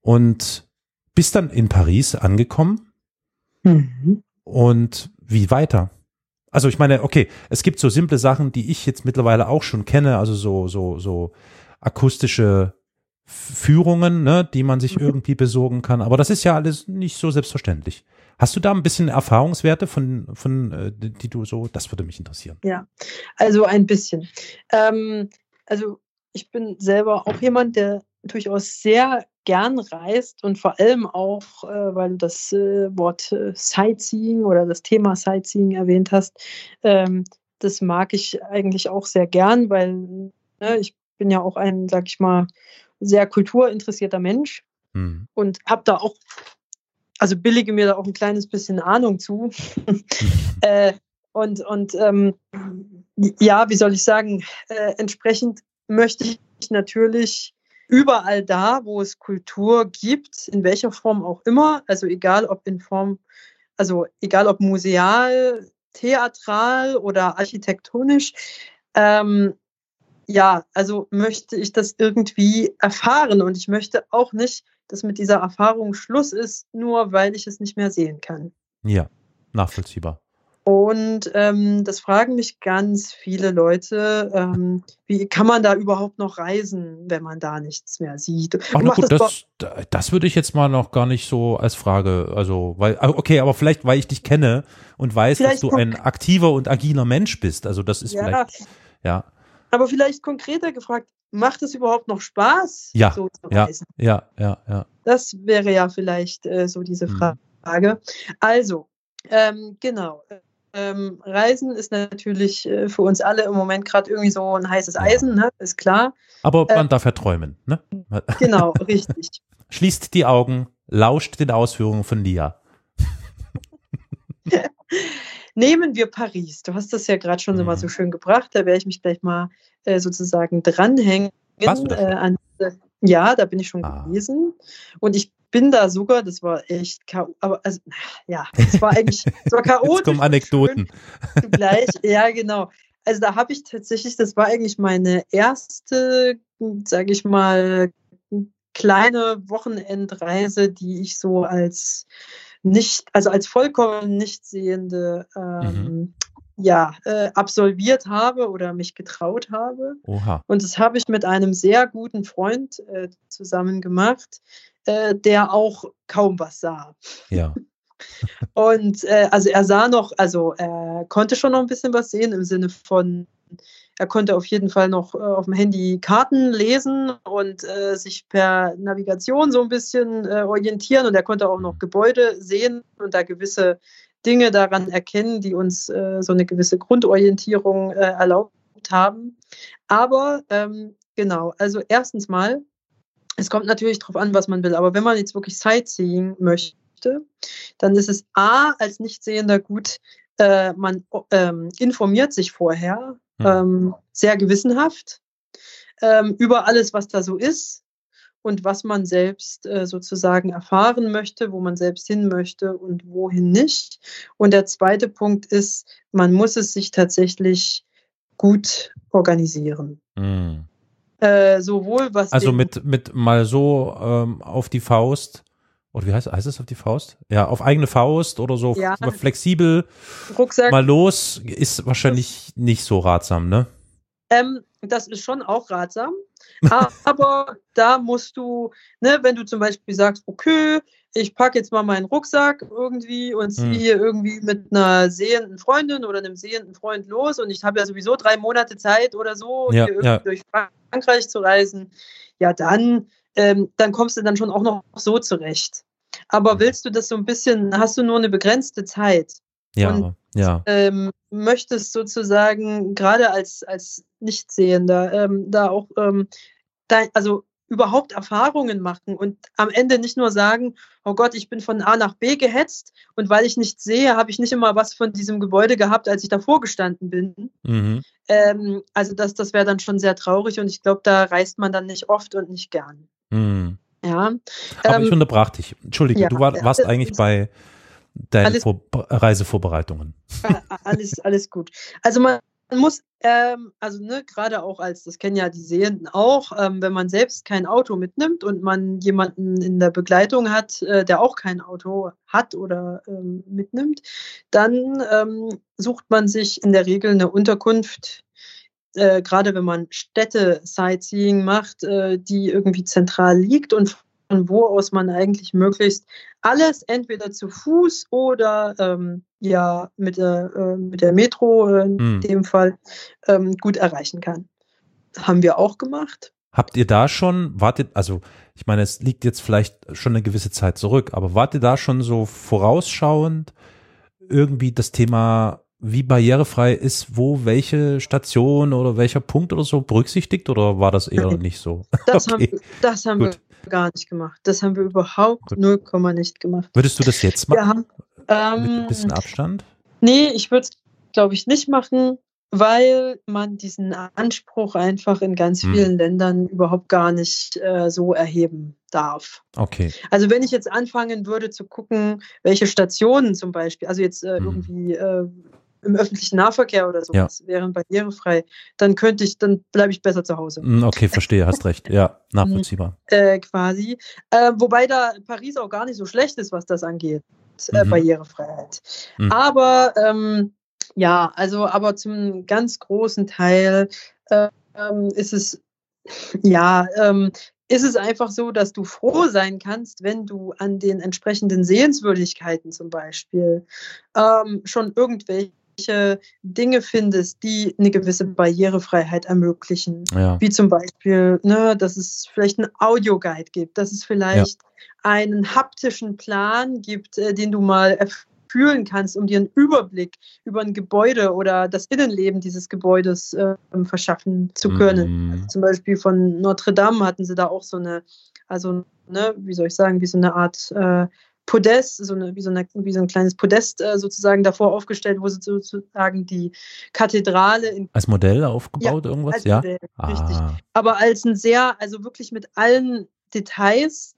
und bist dann in Paris angekommen. Mhm. Und wie weiter? Also ich meine, okay, es gibt so simple Sachen, die ich jetzt mittlerweile auch schon kenne, also so, so, so akustische Führungen, ne, die man sich mhm. irgendwie besorgen kann. Aber das ist ja alles nicht so selbstverständlich. Hast du da ein bisschen Erfahrungswerte von, von äh, die du so, das würde mich interessieren. Ja, also ein bisschen. Ähm, also ich bin selber auch jemand, der durchaus sehr gern reist und vor allem auch, äh, weil du das äh, Wort äh, Sightseeing oder das Thema Sightseeing erwähnt hast, ähm, das mag ich eigentlich auch sehr gern, weil ne, ich bin ja auch ein, sag ich mal, sehr kulturinteressierter Mensch mhm. und habe da auch, also billige mir da auch ein kleines bisschen Ahnung zu. äh, und und ähm, ja, wie soll ich sagen, äh, entsprechend möchte ich natürlich überall da, wo es Kultur gibt, in welcher Form auch immer, also egal ob in Form, also egal ob museal, theatral oder architektonisch, ähm, ja, also möchte ich das irgendwie erfahren und ich möchte auch nicht, dass mit dieser Erfahrung Schluss ist, nur weil ich es nicht mehr sehen kann. Ja, nachvollziehbar. Und ähm, das fragen mich ganz viele Leute, ähm, wie kann man da überhaupt noch reisen, wenn man da nichts mehr sieht? Ach, na gut, das, das, das, würde ich jetzt mal noch gar nicht so als Frage, also, weil, ah, okay, aber vielleicht, weil ich dich kenne und weiß, dass du ein aktiver und agiler Mensch bist. Also das ist ja, vielleicht, ja. Aber vielleicht konkreter gefragt, macht es überhaupt noch Spaß, ja, so zu reisen? Ja, ja, ja, ja. Das wäre ja vielleicht äh, so diese hm. Frage. Hm. Also, ähm, genau. Ähm, Reisen ist natürlich äh, für uns alle im Moment gerade irgendwie so ein heißes Eisen, ne? ist klar. Aber man äh, darf ja träumen, ne? Genau, richtig. Schließt die Augen, lauscht den Ausführungen von Lia. Nehmen wir Paris. Du hast das ja gerade schon mhm. mal so schön gebracht. Da werde ich mich gleich mal äh, sozusagen dranhängen. Warst du da an, ja, da bin ich schon ah. gewesen. Und ich bin da sogar, das war echt, aber also, ja, es war eigentlich, es war chaotisch. Jetzt kommen Anekdoten. Zugleich, ja, genau. Also da habe ich tatsächlich, das war eigentlich meine erste, sage ich mal, kleine Wochenendreise, die ich so als nicht, also als vollkommen nicht sehende ähm, mhm ja, äh, absolviert habe oder mich getraut habe. Oha. Und das habe ich mit einem sehr guten Freund äh, zusammen gemacht, äh, der auch kaum was sah. Ja. Und äh, also er sah noch, also er konnte schon noch ein bisschen was sehen im Sinne von, er konnte auf jeden Fall noch äh, auf dem Handy Karten lesen und äh, sich per Navigation so ein bisschen äh, orientieren und er konnte auch noch. Gebäude sehen und da gewisse Dinge daran erkennen, die uns äh, so eine gewisse Grundorientierung äh, erlaubt haben. Aber ähm, genau, also erstens mal, es kommt natürlich darauf an, was man will, aber wenn man jetzt wirklich Sightseeing möchte, dann ist es A, als Nichtsehender gut, äh, man ähm, informiert sich vorher hm. ähm, sehr gewissenhaft ähm, über alles, was da so ist und was man selbst äh, sozusagen erfahren möchte, wo man selbst hin möchte und wohin nicht. Und der zweite Punkt ist, man muss es sich tatsächlich gut organisieren. Mhm. Äh, sowohl was. Also mit, mit mal so ähm, auf die Faust. Oder wie heißt, heißt es auf die Faust? Ja, auf eigene Faust oder so ja. flexibel Rucksack. mal los ist wahrscheinlich nicht so ratsam, ne? Ähm, das ist schon auch ratsam. Aber da musst du, ne, wenn du zum Beispiel sagst, okay, ich packe jetzt mal meinen Rucksack irgendwie und ziehe Hm. hier irgendwie mit einer sehenden Freundin oder einem sehenden Freund los und ich habe ja sowieso drei Monate Zeit oder so, Ja, hier irgendwie ja. durch Frankreich zu reisen, ja dann, ähm, dann kommst du dann schon auch noch so zurecht. Aber willst du das so ein bisschen, hast du nur eine begrenzte Zeit Ja, Und- ja. ähm, möchtest sozusagen gerade als, als Nichtsehender ähm, da auch ähm, dein, also überhaupt Erfahrungen machen und am Ende nicht nur sagen, oh Gott, ich bin von A nach B gehetzt und weil ich nichts sehe, habe ich nicht immer was von diesem Gebäude gehabt, als ich davor gestanden bin. Mhm. Ähm, also das, das wäre dann schon sehr traurig und ich glaube, da reist man dann nicht oft und nicht gern. Mhm. Ja. Aber ich Ähm, unterbrach dich. Entschuldige, ja, du war, warst eigentlich bei deinen Alles- Vor Reisevorbereitungen. Alles, alles gut. Also man muss, ähm, also ne, gerade auch als, das kennen ja die Sehenden auch, ähm, wenn man selbst kein Auto mitnimmt und man jemanden in der Begleitung hat, äh, der auch kein Auto hat oder ähm, mitnimmt, dann ähm, sucht man sich in der Regel eine Unterkunft, äh, gerade wenn man Städte-Sightseeing macht, äh, die irgendwie zentral liegt und von wo aus man eigentlich möglichst alles entweder zu Fuß oder ähm, ja mit der, äh, mit der Metro äh, in Hm. dem Fall ähm, gut erreichen kann. Haben wir auch gemacht. Habt ihr da schon, wartet, also ich meine, es liegt jetzt vielleicht schon eine gewisse Zeit zurück, aber wart ihr da schon so vorausschauend irgendwie das Thema, wie barrierefrei ist, wo welche Station oder welcher Punkt oder so berücksichtigt oder war das eher nicht so? Das Okay, haben, das haben gut. wir gar nicht gemacht. Das haben wir überhaupt Gut. 0, nicht gemacht. Würdest du das jetzt machen? Mit ähm, ein bisschen Abstand? Nee, ich würde es, glaube ich, nicht machen, weil man diesen Anspruch einfach in ganz Hm. vielen Ländern überhaupt gar nicht äh, so erheben darf. Okay. Also wenn ich jetzt anfangen würde zu gucken, welche Stationen zum Beispiel, also jetzt äh, Hm. irgendwie äh, im öffentlichen Nahverkehr oder sowas wären barrierefrei, dann könnte ich, dann bleibe ich besser zu Hause. Hm, Okay, verstehe, hast recht. Ja, nachvollziehbar. Äh, quasi. Äh, wobei da Paris auch gar nicht so schlecht ist, was das angeht. Äh, Mhm. Barrierefreiheit. Mhm. Aber ähm, ja, also aber zum ganz großen Teil äh, ähm, ist es ja ähm, ist es einfach so, dass du froh sein kannst, wenn du an den entsprechenden Sehenswürdigkeiten zum Beispiel ähm, schon irgendwelche Dinge findest, die eine gewisse Barrierefreiheit ermöglichen Ja. wie zum Beispiel, ne, dass es vielleicht einen Audioguide gibt, dass es vielleicht einen haptischen Plan gibt, äh, den du mal fühlen kannst, um dir einen Überblick über ein Gebäude oder das Innenleben dieses Gebäudes äh, verschaffen zu können. Mhm. Also zum Beispiel von Notre Dame hatten sie da auch so eine, also, ne, wie soll ich sagen, wie so eine Art äh, Podest, so eine, wie, so eine, wie so ein kleines Podest äh, sozusagen davor aufgestellt, wo sie sozusagen die Kathedrale in Als Modell aufgebaut, irgendwas? als Ja. Modell, richtig. Ah, Aber als ein sehr, also wirklich mit allen Details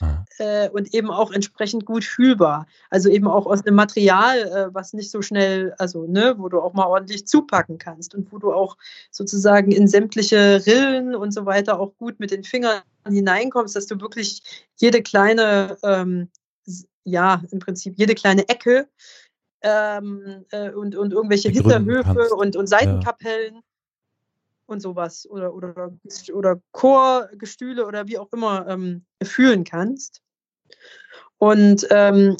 ah. äh, und eben auch entsprechend gut fühlbar. Also eben auch aus einem Material, äh, was nicht so schnell, also ne, wo du auch mal ordentlich zupacken kannst und wo du auch sozusagen in sämtliche Rillen und so weiter auch gut mit den Fingern hineinkommst, dass du wirklich jede kleine, ähm, ja, im Prinzip jede kleine Ecke ähm, äh, und, und irgendwelche Hinterhöfe und, und Seitenkapellen und sowas oder, oder, oder Chorgestühle oder wie auch immer ähm, fühlen kannst. Und ähm,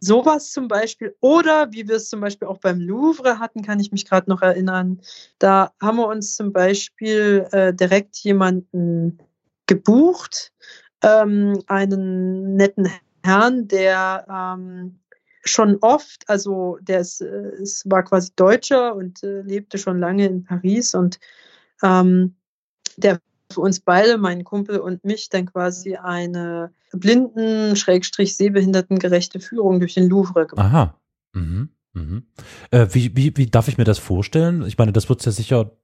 sowas zum Beispiel, oder wie wir es zum Beispiel auch beim Louvre hatten, kann ich mich gerade noch erinnern, da haben wir uns zum Beispiel äh, direkt jemanden gebucht, ähm, einen netten Herrn, der ähm, schon oft, also der ist, äh, es war quasi Deutscher und äh, lebte schon lange in Paris und ähm, der für uns beide, meinen Kumpel und mich, dann quasi eine blinden, schrägstrich sehbehindertengerechte Führung durch den Louvre gemacht. Aha. Mhm. Mhm. Äh, wie, wie, wie darf ich mir das vorstellen? Ich meine, das wird es ja sicher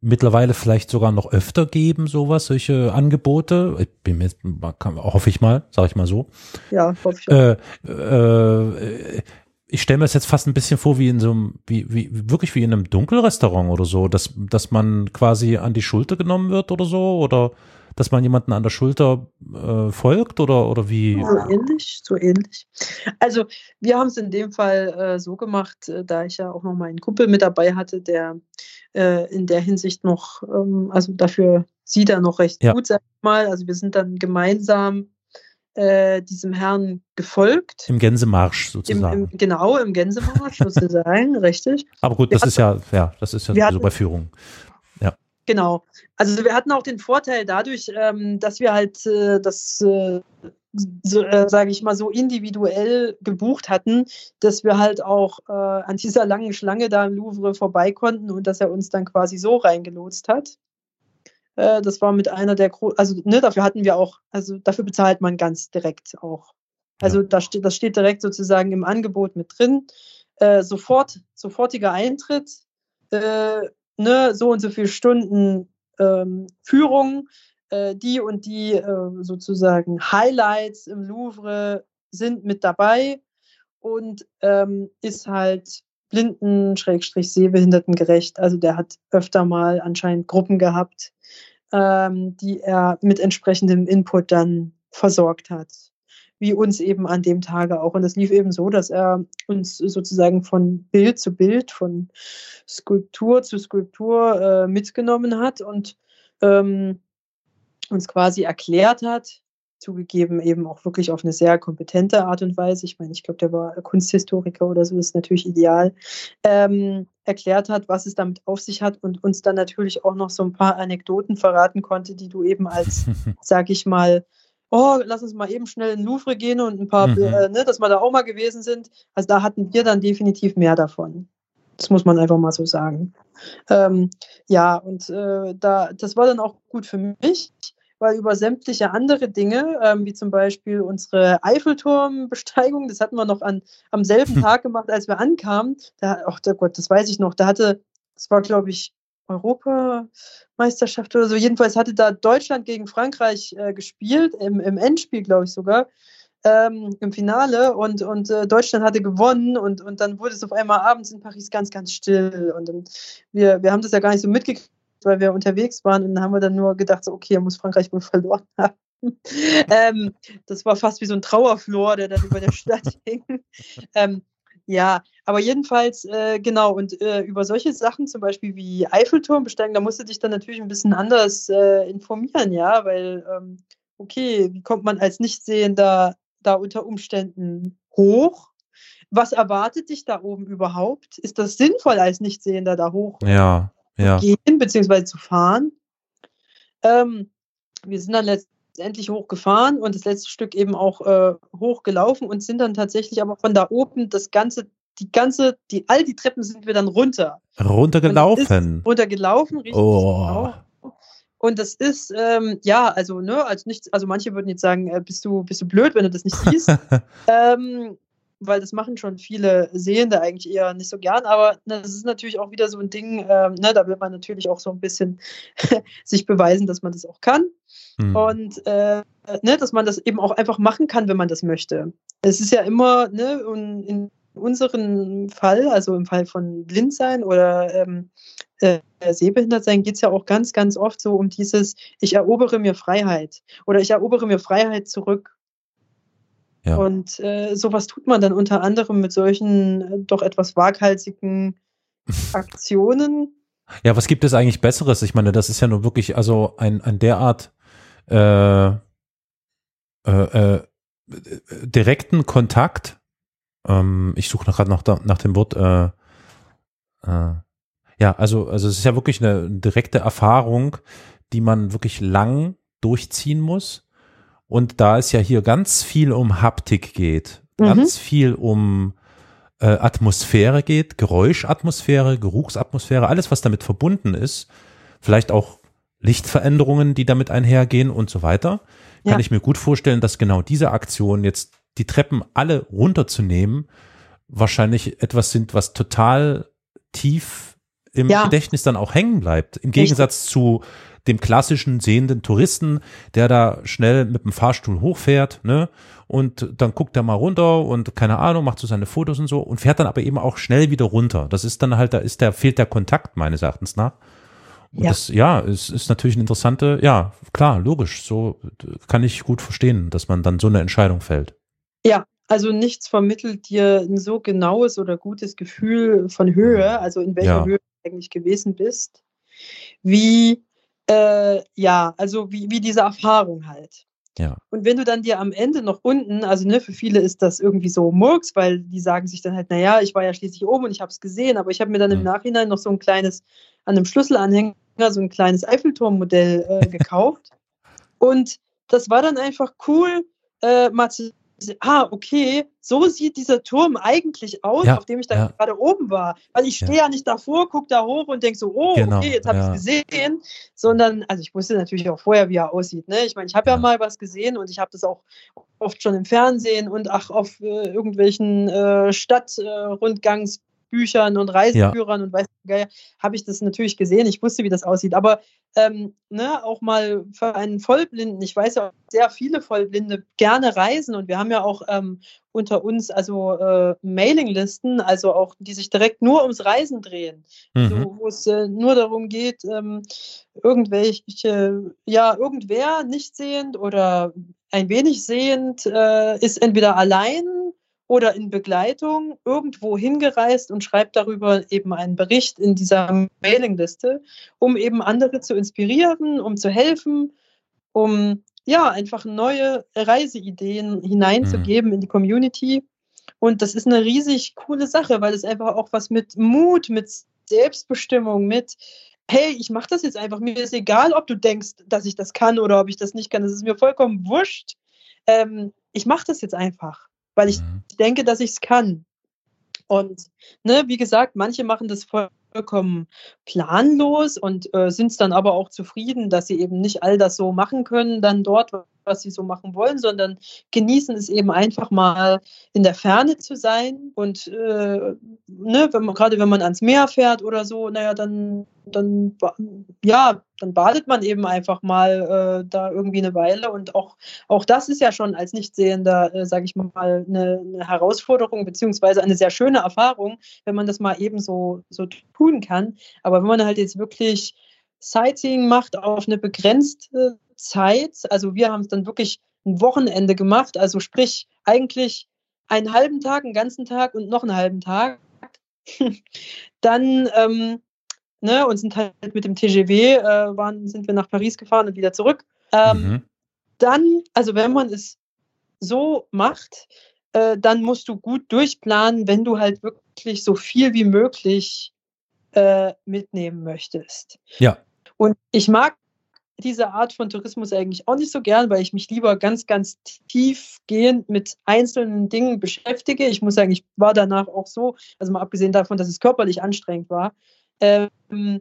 mittlerweile vielleicht sogar noch öfter geben, sowas, solche Angebote. Ich bin jetzt- kann- hoffe ich mal, sage ich mal so. Ja, hoffe ich. Äh, äh, ich stelle mir das jetzt fast ein bisschen vor wie in so einem, wie, wie, wirklich wie in einem Dunkelrestaurant oder so, dass, dass man quasi an die Schulter genommen wird oder so, oder dass man jemanden an der Schulter äh, folgt oder, oder wie? So ähnlich, so ähnlich. Also wir haben es in dem Fall äh, so gemacht, äh, da ich ja auch noch meinen Kumpel mit dabei hatte, der äh, in der Hinsicht noch, ähm, also dafür sieht er noch recht ja. gut, sag ich mal. Also wir sind dann gemeinsam äh, diesem Herrn gefolgt. Im Gänsemarsch sozusagen. Im, im, genau, im Gänsemarsch sozusagen, richtig. Aber gut, das wir ist hatten, ja, ja, das ist ja sowieso bei Führung. Ja. Genau. Also wir hatten auch den Vorteil dadurch, ähm, dass wir halt äh, das, äh, so, äh, sage ich mal, so individuell gebucht hatten, dass wir halt auch äh, an dieser langen Schlange da im Louvre vorbei konnten und dass er uns dann quasi so reingelotst hat. Äh, das war mit einer der, Gro also ne, dafür hatten wir auch, also dafür bezahlt man ganz direkt auch. Also ja. da steht, das steht direkt sozusagen im Angebot mit drin. Äh, sofort, sofortiger Eintritt, äh, ne, so und so viele Stunden ähm, Führung, äh, die und die äh, sozusagen Highlights im Louvre sind mit dabei und ähm, ist halt blinden, Schrägstrich, sehbehinderten gerecht. Also der hat öfter mal anscheinend Gruppen gehabt, ähm, die er mit entsprechendem Input dann versorgt hat. Wie uns eben an dem Tage auch. Und es lief eben so, dass er uns sozusagen von Bild zu Bild, von Skulptur zu Skulptur äh, mitgenommen hat und ähm, uns quasi erklärt hat, zugegeben eben auch wirklich auf eine sehr kompetente Art und Weise. Ich meine, ich glaube, der war Kunsthistoriker oder so, das ist natürlich ideal. Ähm, erklärt hat, was es damit auf sich hat und uns dann natürlich auch noch so ein paar Anekdoten verraten konnte, die du eben als, sag ich mal, oh, lass uns mal eben schnell in Louvre gehen und ein paar, mhm. äh, ne, dass wir da auch mal gewesen sind. Also da hatten wir dann definitiv mehr davon. Das muss man einfach mal so sagen. Ähm, ja, und äh, da, das war dann auch gut für mich, weil über sämtliche andere Dinge, ähm, wie zum Beispiel unsere Eiffelturmbesteigung, das hatten wir noch an, am selben hm. Tag gemacht, als wir ankamen. Da, ach der Gott, das weiß ich noch. Da hatte, das war, glaube ich, Europameisterschaft oder so. Jedenfalls hatte da Deutschland gegen Frankreich äh, gespielt, im, im Endspiel, glaube ich sogar. Ähm, im Finale und, und äh, Deutschland hatte gewonnen und, und dann wurde es auf einmal abends in Paris ganz, ganz still. Und dann, wir, wir haben das ja gar nicht so mitgekriegt, weil wir unterwegs waren und haben wir dann nur gedacht, so, okay, muss Frankreich wohl verloren haben. ähm, das war fast wie so ein Trauerflor, der dann über der Stadt hing. Ähm, ja, aber jedenfalls, äh, genau, und äh, über solche Sachen, zum Beispiel wie Eiffelturm besteigen, da musst du dich dann natürlich ein bisschen anders äh, informieren, ja, weil, ähm, okay, wie kommt man als Nichtsehender da unter Umständen hoch? Was erwartet dich da oben überhaupt? Ist das sinnvoll, als Nichtsehender da hoch ja ja. gehen bzw. zu fahren. Ähm, wir sind dann letztendlich hochgefahren und das letzte Stück eben auch äh, hochgelaufen und sind dann tatsächlich aber von da oben das ganze, die ganze, die, all die Treppen sind wir dann runter. Runtergelaufen. Runtergelaufen, richtig. Oh. Genau. Und das ist, ähm, ja, also, ne, als nichts, also manche würden jetzt sagen, äh, bist du, bist du blöd, wenn du das nicht siehst. ähm, weil das machen schon viele Sehende eigentlich eher nicht so gern, aber ne, das ist natürlich auch wieder so ein Ding, ähm, ne, da will man natürlich auch so ein bisschen sich beweisen, dass man das auch kann mhm. und äh, ne, dass man das eben auch einfach machen kann, wenn man das möchte. Es ist ja immer, ne, in unserem Fall, also im Fall von Blindsein oder ähm, äh, Sehbehindertsein, geht es ja auch ganz, ganz oft so um dieses, ich erobere mir Freiheit oder ich erobere mir Freiheit zurück. Ja. Und äh, sowas tut man dann unter anderem mit solchen äh, doch etwas waghalsigen Aktionen. Ja, was gibt es eigentlich Besseres? Ich meine, das ist ja nur wirklich also ein, ein derart äh, äh, äh, direkten Kontakt. Ähm, ich suche gerade nach, nach dem Wort. Äh, äh, ja, also, also es ist ja wirklich eine direkte Erfahrung, die man wirklich lang durchziehen muss und da es ja hier ganz viel um Haptik geht, mhm. ganz viel um äh, Atmosphäre geht, Geräuschatmosphäre, Geruchsatmosphäre, alles, was damit verbunden ist, vielleicht auch Lichtveränderungen, die damit einhergehen und so weiter, kann ja. ich mir gut vorstellen, dass genau diese Aktion jetzt die Treppen alle runterzunehmen, wahrscheinlich etwas sind, was total tief im ja. Gedächtnis dann auch hängen bleibt. Im Gegensatz Richtig. zu dem klassischen sehenden Touristen, der da schnell mit dem Fahrstuhl hochfährt, ne? Und dann guckt er mal runter und keine Ahnung, macht so seine Fotos und so und fährt dann aber eben auch schnell wieder runter. Das ist dann halt, da ist der, fehlt der Kontakt meines Erachtens nach. Und ja. das, ja, es ist natürlich eine interessante, ja, klar, logisch, so kann ich gut verstehen, dass man dann so eine Entscheidung fällt. Ja, also nichts vermittelt dir ein so genaues oder gutes Gefühl von Höhe, also in welcher ja. Höhe du eigentlich gewesen bist, wie, äh, ja, also wie, wie diese Erfahrung halt. Ja. Und wenn du dann dir am Ende noch unten, also ne, für viele ist das irgendwie so Murks, weil die sagen sich dann halt, naja, ich war ja schließlich oben und ich habe es gesehen, aber ich habe mir dann mhm. im Nachhinein noch so ein kleines, an einem Schlüsselanhänger, so ein kleines Eiffelturmmodell äh, gekauft. und das war dann einfach cool, äh, mal zu ah, okay, so sieht dieser Turm eigentlich aus, ja, auf dem ich da ja. gerade oben war. Weil ich stehe ja. ja. nicht davor, gucke da hoch und denke so, oh, genau, okay, jetzt habe ich es gesehen. Sondern, also ich wusste natürlich auch vorher, wie er aussieht. Ne? Ich meine, ich habe ja. mal was gesehen und ich habe das auch oft schon im Fernsehen und ach, auf äh, irgendwelchen äh, Stadtrundgangs. Büchern und Reiseführern ja. und weiß nicht, habe ich das natürlich gesehen. Ich wusste, wie das aussieht. Aber ähm, ne, auch mal für einen Vollblinden, ich weiß ja, sehr viele Vollblinde gerne reisen und wir haben ja auch ähm, unter uns also äh, Mailinglisten, also auch die sich direkt nur ums Reisen drehen, mhm. so, wo es äh, nur darum geht, ähm, irgendwelche, ja, irgendwer nicht sehend oder ein wenig sehend äh, ist entweder allein oder in Begleitung irgendwo hingereist und schreibt darüber eben einen Bericht in dieser Mailingliste, um eben andere zu inspirieren, um zu helfen, um ja einfach neue Reiseideen hineinzugeben mhm. in die Community. Und das ist eine riesig coole Sache, weil es einfach auch was mit Mut, mit Selbstbestimmung, mit hey, ich mache das jetzt einfach. Mir ist egal, ob du denkst, dass ich das kann oder ob ich das nicht kann. Das ist mir vollkommen wurscht. Ähm, ich mache das jetzt einfach weil ich mhm. denke, dass ich es kann. Und ne, wie gesagt, manche machen das vollkommen planlos und äh, sind es dann aber auch zufrieden, dass sie eben nicht all das so machen können, dann dort, was sie so machen wollen, sondern genießen es eben einfach mal in der Ferne zu sein. Und äh, ne, wenn man, gerade wenn man ans Meer fährt oder so, naja, dann, dann ja, dann badet man eben einfach mal äh, da irgendwie eine Weile. Und auch, auch das ist ja schon als Nichtsehender, äh, sage ich mal, eine, eine, Herausforderung, beziehungsweise eine sehr schöne Erfahrung, wenn man das mal eben so, so tun kann. Aber wenn man halt jetzt wirklich Sightseeing macht auf eine begrenzte Zeit. Also wir haben es dann wirklich ein Wochenende gemacht, also sprich eigentlich einen halben Tag, einen ganzen Tag und noch einen halben Tag. dann ähm, ne, und sind halt mit dem TGW äh, waren, sind wir nach Paris gefahren und wieder zurück. Ähm, mhm. Dann, also wenn man es so macht, äh, dann musst du gut durchplanen, wenn du halt wirklich so viel wie möglich äh, mitnehmen möchtest. Ja. Und ich mag diese Art von Tourismus eigentlich auch nicht so gern, weil ich mich lieber ganz, ganz tiefgehend mit einzelnen Dingen beschäftige. Ich muss sagen, ich war danach auch so, also mal abgesehen davon, dass es körperlich anstrengend war, ähm, äh,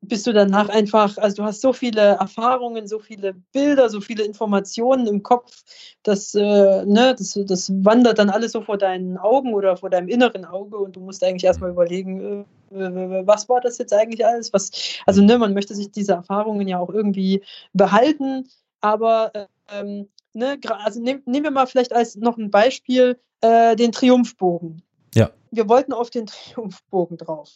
bist du danach einfach, also du hast so viele Erfahrungen, so viele Bilder, so viele Informationen im Kopf, dass, äh, ne, das, das wandert dann alles so vor deinen Augen oder vor deinem inneren Auge und du musst eigentlich erstmal überlegen, äh, was war das jetzt eigentlich alles? Was, also ne, man möchte sich diese Erfahrungen ja auch irgendwie behalten, aber ähm, ne, also nehm, nehmen wir mal vielleicht als noch ein Beispiel äh, den Triumphbogen. Ja. Wir wollten auf den Triumphbogen drauf.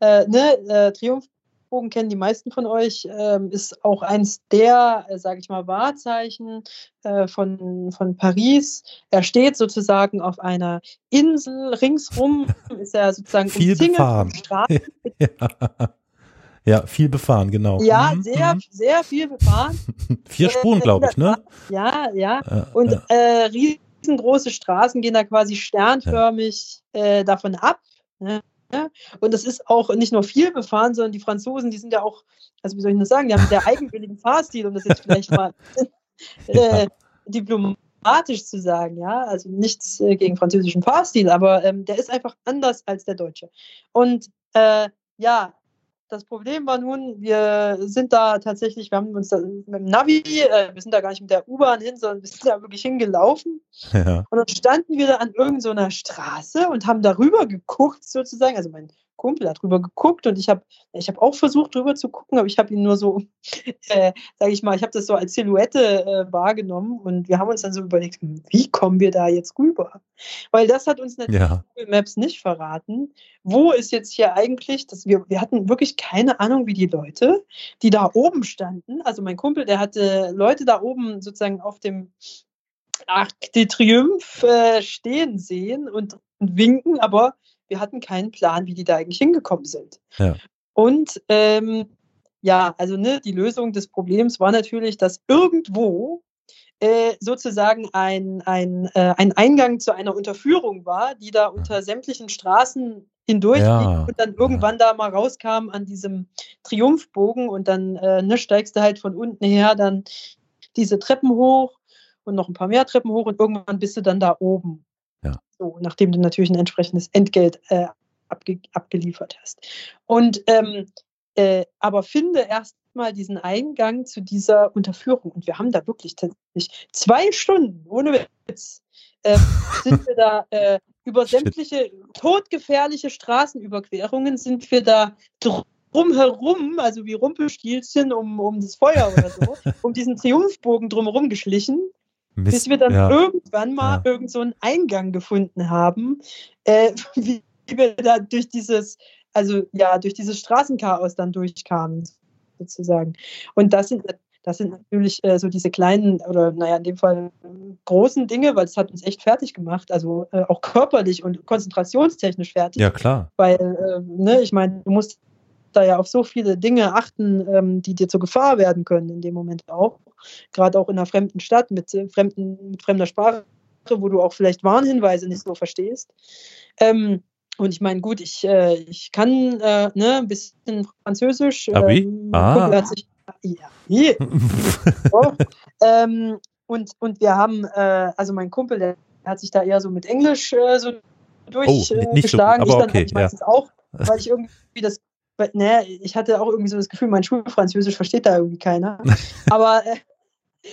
Äh, ne, äh, Triumph Bogen kennen die meisten von euch, ähm, ist auch eins der, äh, sage ich mal, Wahrzeichen äh, von, von Paris. Er steht sozusagen auf einer Insel, ringsrum ist er sozusagen viel befahren. Straßen. ja. ja. viel befahren, genau. Ja, mhm. sehr, mhm. sehr viel befahren. Vier Spuren, glaube ich, ne? Ja, ja. Und äh, riesengroße Straßen gehen da quasi sternförmig äh, davon ab. Ne? Ja? Und das ist auch nicht nur viel befahren, sondern die Franzosen, die sind ja auch, also wie soll ich das sagen, die haben sehr eigenwilligen Fahrstil, um das jetzt vielleicht mal äh, diplomatisch zu sagen, ja. Also nichts äh, gegen französischen Fahrstil, aber ähm, der ist einfach anders als der deutsche. Und äh, ja, das Problem war nun, wir sind da tatsächlich, wir haben uns da mit dem Navi, äh, wir sind da gar nicht mit der U-Bahn hin, sondern wir sind da wirklich hingelaufen. Ja. Und dann standen wir da an irgendeiner so Straße und haben darüber geguckt, sozusagen. Also mein Kumpel hat drüber geguckt und ich habe ich hab auch versucht drüber zu gucken, aber ich habe ihn nur so, äh, sage ich mal, ich habe das so als Silhouette äh, wahrgenommen und wir haben uns dann so überlegt, hm, wie kommen wir da jetzt rüber? Weil das hat uns natürlich Ja. Google Maps nicht verraten. Wo ist jetzt hier eigentlich, dass wir, wir hatten wirklich keine Ahnung, wie die Leute, die da oben standen, also mein Kumpel, der hatte Leute da oben sozusagen auf dem Arc de Triomphe äh, stehen sehen und, und winken, aber wir hatten keinen Plan, wie die da eigentlich hingekommen sind. Ja. Und ähm, ja, also ne, die Lösung des Problems war natürlich, dass irgendwo äh, sozusagen ein, ein, äh, ein Eingang zu einer Unterführung war, die da unter sämtlichen Straßen hindurch Ja, und dann irgendwann da mal rauskam an diesem Triumphbogen und dann äh, ne, steigst du halt von unten her dann diese Treppen hoch und noch ein paar mehr Treppen hoch und irgendwann bist du dann da oben. So, nachdem du natürlich ein entsprechendes Entgelt äh, abge abgeliefert hast. Und ähm, äh, aber finde erstmal diesen Eingang zu dieser Unterführung. Und wir haben da wirklich tatsächlich zwei Stunden, ohne Witz, äh, sind wir da äh, über Shit. sämtliche todgefährliche Straßenüberquerungen sind wir da drumherum, also wie Rumpelstilzchen um, um das Feuer oder so, um diesen Triumphbogen drumherum geschlichen, Mist. bis wir dann ja. irgendwann mal Ja. irgend so einen Eingang gefunden haben, äh, wie wir da durch dieses, also ja, durch dieses Straßenchaos dann durchkamen, sozusagen. Und das sind, das sind natürlich äh, so diese kleinen oder naja, in dem Fall äh, großen Dinge, weil es hat uns echt fertig gemacht, also äh, auch körperlich und konzentrationstechnisch fertig ja, klar. weil, äh, ne, ich meine, du musst da ja auf so viele Dinge achten, ähm, die dir zur Gefahr werden können in dem Moment auch. Gerade auch in einer fremden Stadt mit, äh, fremden, mit fremder Sprache, wo du auch vielleicht Warnhinweise nicht so verstehst. Ähm, und ich meine, gut, ich, äh, ich kann äh, ne, ein bisschen Französisch. Ah? Ähm, Ah. Hat sich, ja, nee, doch. ähm, und, und wir haben, äh, also mein Kumpel, der hat sich da eher so mit Englisch äh, so Oh, nicht so durchgeschlagen. ich dann okay, eigentlich meistens auch, weil ich irgendwie das, ne, ich hatte auch irgendwie so das Gefühl, mein Schulfranzösisch versteht da irgendwie keiner. aber äh,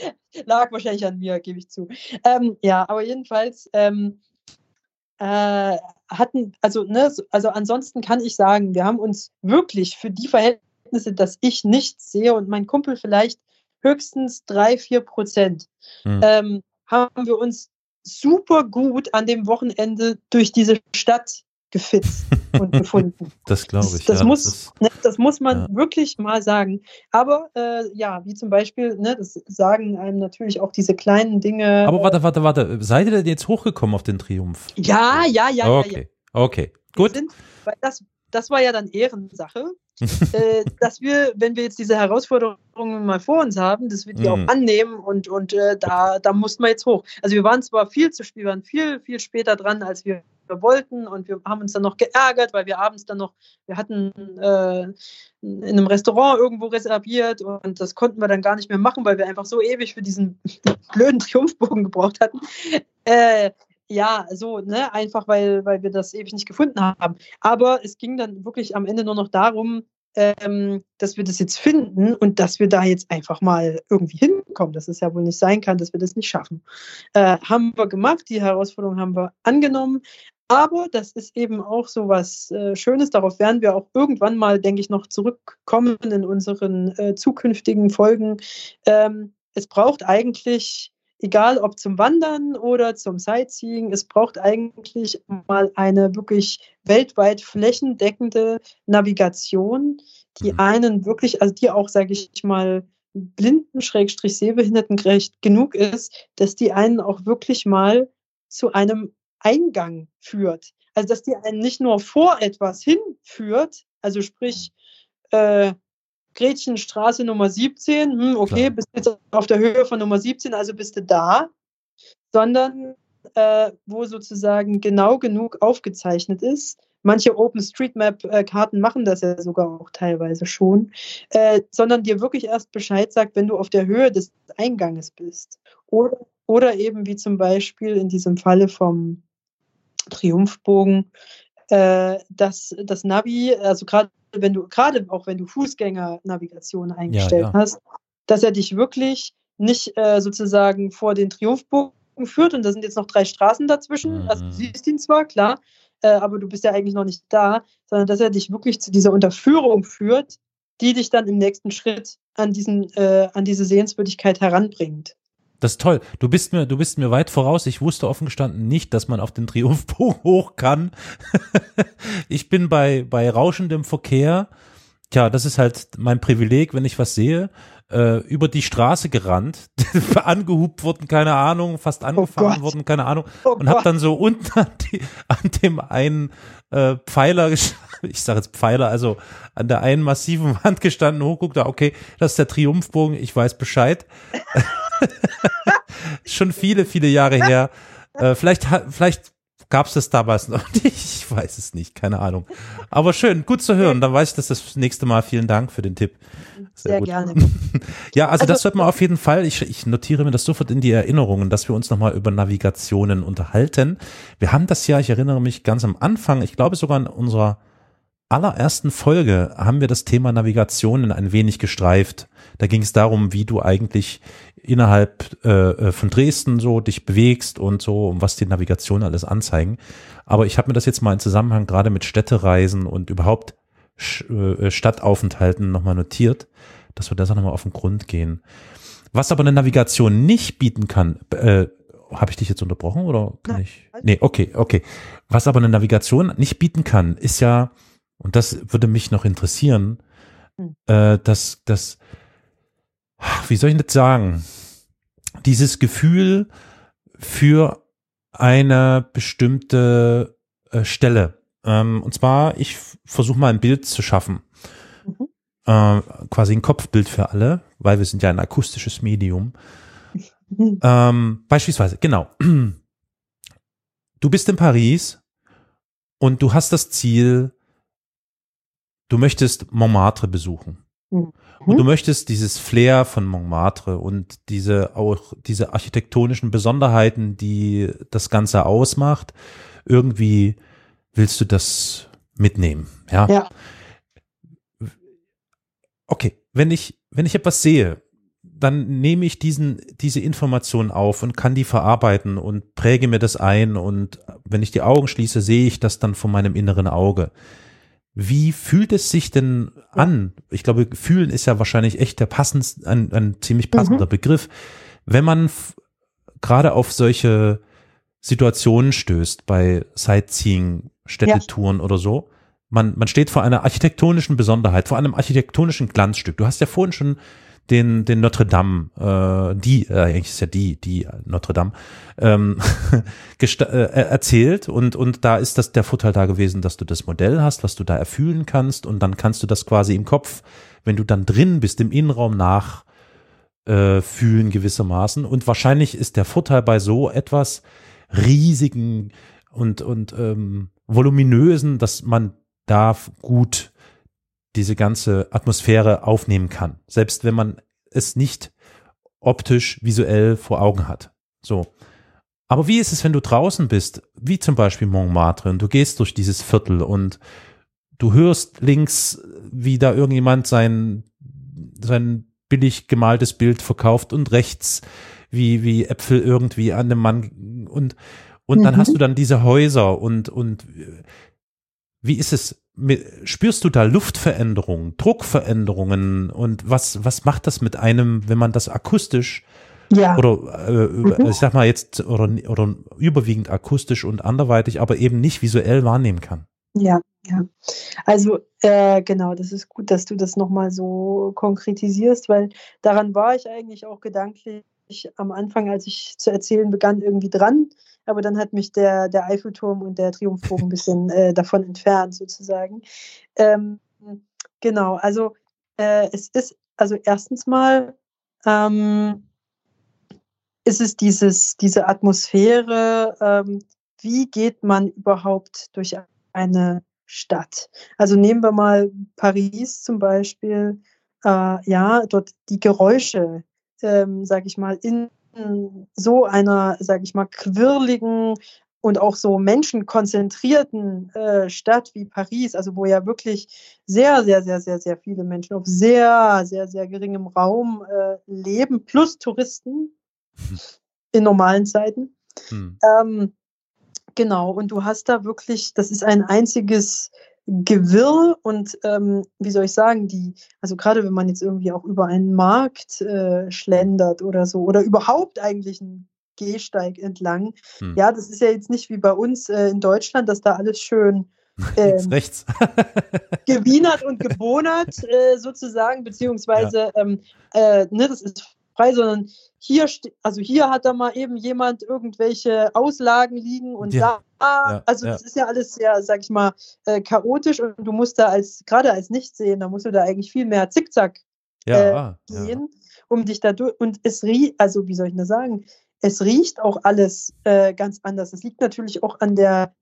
lag wahrscheinlich an mir, gebe ich zu. Ähm, ja, aber jedenfalls ähm, äh, hatten, also, ne, so- also ansonsten kann ich sagen, wir haben uns wirklich für die Verhältnisse, dass ich nichts sehe und mein Kumpel vielleicht höchstens drei, vier Prozent, Hm. ähm, haben wir uns super gut an dem Wochenende durch diese Stadt gefitzt und gefunden. Das glaube Das, ich. das, ja, muss, ist- ne, das muss man ja. wirklich mal sagen. Aber äh, ja, wie zum Beispiel, ne, das sagen einem natürlich auch diese kleinen Dinge. aber warte, warte, warte. Seid ihr denn jetzt hochgekommen auf den Triumph? ja, ja, ja, ja, ja. okay, okay. Gut. Sind, weil das, das war ja dann Ehrensache, äh, dass wir, wenn wir jetzt diese Herausforderungen mal vor uns haben, dass wir die Mhm. auch annehmen und, und äh, da, da mussten wir jetzt hoch. Also wir waren zwar viel zu wir waren viel, viel später dran, als wir wollten und wir haben uns dann noch geärgert, weil wir abends dann noch, wir hatten äh, in einem Restaurant irgendwo reserviert und das konnten wir dann gar nicht mehr machen, weil wir einfach so ewig für diesen blöden Triumphbogen gebraucht hatten. Äh, ja, so, ne, einfach weil, weil wir das ewig nicht gefunden haben. Aber es ging dann wirklich am Ende nur noch darum, ähm, dass wir das jetzt finden und dass wir da jetzt einfach mal irgendwie hinkommen, dass es ja wohl nicht sein kann, dass wir das nicht schaffen. Äh, haben wir gemacht, die Herausforderung haben wir angenommen. Aber das ist eben auch so was äh, Schönes. Darauf werden wir auch irgendwann mal, denke ich, noch zurückkommen in unseren äh, zukünftigen Folgen. Ähm, es braucht eigentlich egal ob zum Wandern oder zum Sightseeing, es braucht eigentlich mal eine wirklich weltweit flächendeckende Navigation, die Mhm. einen wirklich, also die auch, sage ich mal, blinden Schrägstrich sehbehindertengerecht genug ist, dass die einen auch wirklich mal zu einem Eingang führt. Also dass die einen nicht nur vor etwas hinführt, also sprich äh, Gretchenstraße Nummer 17, hm, okay, Klar. bist jetzt auf der Höhe von Nummer 17, also bist du da, sondern äh, wo sozusagen genau genug aufgezeichnet ist. Manche OpenStreetMap-Karten machen das ja sogar auch teilweise schon, äh, sondern dir wirklich erst Bescheid sagt, wenn du auf der Höhe des Einganges bist. Oder, oder eben wie zum Beispiel in diesem Falle vom Triumphbogen, äh, dass das Navi, also gerade wenn du, gerade auch wenn du Fußgänger-Navigation eingestellt ja. hast, dass er dich wirklich nicht äh, sozusagen vor den Triumphbogen führt und da sind jetzt noch drei Straßen dazwischen. Mhm. Also du siehst ihn zwar, klar, äh, aber du bist ja eigentlich noch nicht da, sondern dass er dich wirklich zu dieser Unterführung führt, die dich dann im nächsten Schritt an, diesen, äh, an diese Sehenswürdigkeit heranbringt. Das ist toll. Du bist mir, du bist mir weit voraus. Ich wusste offen gestanden nicht, dass man auf den Triumphbogen hoch kann. ich bin bei, bei rauschendem Verkehr. Tja, das ist halt mein Privileg, wenn ich was sehe äh, über die Straße gerannt, angehupt wurden, keine Ahnung, fast oh angefahren oh wurden, keine Ahnung, oh und habe dann so unten an, die, an dem einen äh, Pfeiler, ich sage jetzt Pfeiler, also an der einen massiven Wand gestanden, hochguckte, okay, das ist der Triumphbogen, ich weiß Bescheid. Schon viele, viele Jahre her. Äh, vielleicht, vielleicht gab es das damals noch nicht. Ich weiß es nicht, keine Ahnung. Aber schön, gut zu hören. Dann weiß ich das das nächste Mal. Vielen Dank für den Tipp. Sehr, Sehr gerne. ja, also, also das wird man auf jeden Fall. Ich, ich notiere mir das sofort in die Erinnerungen, dass wir uns nochmal über Navigationen unterhalten. Wir haben das ja, ich erinnere mich ganz am Anfang, ich glaube sogar in unserer allerersten Folge haben wir das Thema Navigationen ein wenig gestreift. Da ging es darum, wie du eigentlich innerhalb äh, äh, von Dresden so dich bewegst und so, um was die Navigation alles anzeigen. Aber ich habe mir das jetzt mal in Zusammenhang gerade mit Städtereisen und überhaupt äh, Stadtaufenthalten nochmal notiert, dass wir das auch nochmal auf den Grund gehen. Was aber eine Navigation nicht bieten kann, äh, habe ich dich jetzt unterbrochen oder kann Nein. ich? Nee, okay, okay. Was aber eine Navigation nicht bieten kann, ist ja, und das würde mich noch interessieren, hm. äh, dass, dass wie soll ich das sagen, dieses Gefühl für eine bestimmte äh, Stelle. Ähm, und zwar, ich versuche mal ein Bild zu schaffen. Mhm. Äh, quasi ein Kopfbild für alle, weil wir sind ja ein akustisches Medium. Mhm. Ähm, beispielsweise, genau. Du bist in Paris und du hast das Ziel, du möchtest Montmartre besuchen. Mhm. Und du möchtest dieses Flair von Montmartre und diese auch diese architektonischen Besonderheiten, die das Ganze ausmacht, irgendwie willst du das mitnehmen, ja? Ja. Okay, wenn ich wenn ich etwas sehe, dann nehme ich diesen diese Information auf und kann die verarbeiten und präge mir das ein und wenn ich die Augen schließe, sehe ich das dann von meinem inneren Auge. Wie fühlt es sich denn an? Ich glaube, fühlen ist ja wahrscheinlich echt der passend, ein, ein ziemlich passender mhm. Begriff. Wenn man gerade auf solche Situationen stößt bei Sightseeing, Städtetouren ja. oder so, man, man steht vor einer architektonischen Besonderheit, vor einem architektonischen Glanzstück. Du hast ja vorhin schon den, den Notre Dame, äh, die, äh, eigentlich ist ja die, die Notre Dame, ähm, äh, erzählt und, und da ist das der Vorteil da gewesen, dass du das Modell hast, was du da erfühlen kannst und dann kannst du das quasi im Kopf, wenn du dann drin bist, im Innenraum nach äh, fühlen gewissermaßen. Und wahrscheinlich ist der Vorteil bei so etwas riesigen und, und ähm, voluminösen, dass man da gut diese ganze Atmosphäre aufnehmen kann, selbst wenn man es nicht optisch, visuell vor Augen hat. So. Aber wie ist es, wenn du draußen bist, wie zum Beispiel Montmartre, und du gehst durch dieses Viertel und du hörst links, wie da irgendjemand sein, sein billig gemaltes Bild verkauft und rechts, wie, wie Äpfel irgendwie an dem Mann und, und mhm. dann hast du dann diese Häuser und, und wie ist es? Spürst du da Luftveränderungen, Druckveränderungen und was, was macht das mit einem, wenn man das akustisch ja. oder äh, mhm. ich sag mal jetzt oder, oder überwiegend akustisch und anderweitig, aber eben nicht visuell wahrnehmen kann? Ja, ja. Also äh, genau, das ist gut, dass du das nochmal so konkretisierst, weil daran war ich eigentlich auch gedanklich am Anfang, als ich zu erzählen begann, irgendwie dran aber dann hat mich der, der Eiffelturm und der Triumphbogen ein bisschen äh, davon entfernt, sozusagen. Ähm, genau, also äh, es ist, also erstens mal ähm, ist es dieses, diese Atmosphäre, ähm, wie geht man überhaupt durch eine Stadt? Also nehmen wir mal Paris zum Beispiel, äh, ja, dort die Geräusche, ähm, sage ich mal, in so einer, sage ich mal, quirligen und auch so menschenkonzentrierten äh, Stadt wie Paris, also wo ja wirklich sehr, sehr, sehr, sehr, sehr viele Menschen auf sehr, sehr, sehr geringem Raum äh, leben, plus Touristen in normalen Zeiten. Hm. Ähm, Genau, und du hast da wirklich, das ist ein einziges Gewirr und ähm, wie soll ich sagen, die, also gerade wenn man jetzt irgendwie auch über einen Markt äh, schlendert oder so, oder überhaupt eigentlich einen Gehsteig entlang, hm. ja, das ist ja jetzt nicht wie bei uns äh, in Deutschland, dass da alles schön ähm, rechts. gewienert und gebonert äh, sozusagen, beziehungsweise ja. ähm, äh, ne, das ist frei, sondern hier, also hier hat da mal eben jemand irgendwelche Auslagen liegen und ja. da, ja, also ja. das ist ja alles sehr, sag ich mal, äh, chaotisch und du musst da als, gerade als Nichtsehen, da musst du da eigentlich viel mehr zickzack äh, gehen, um dich da durch, und es riecht, also wie soll ich das sagen, es riecht auch alles äh, ganz anders. Es liegt natürlich auch an der,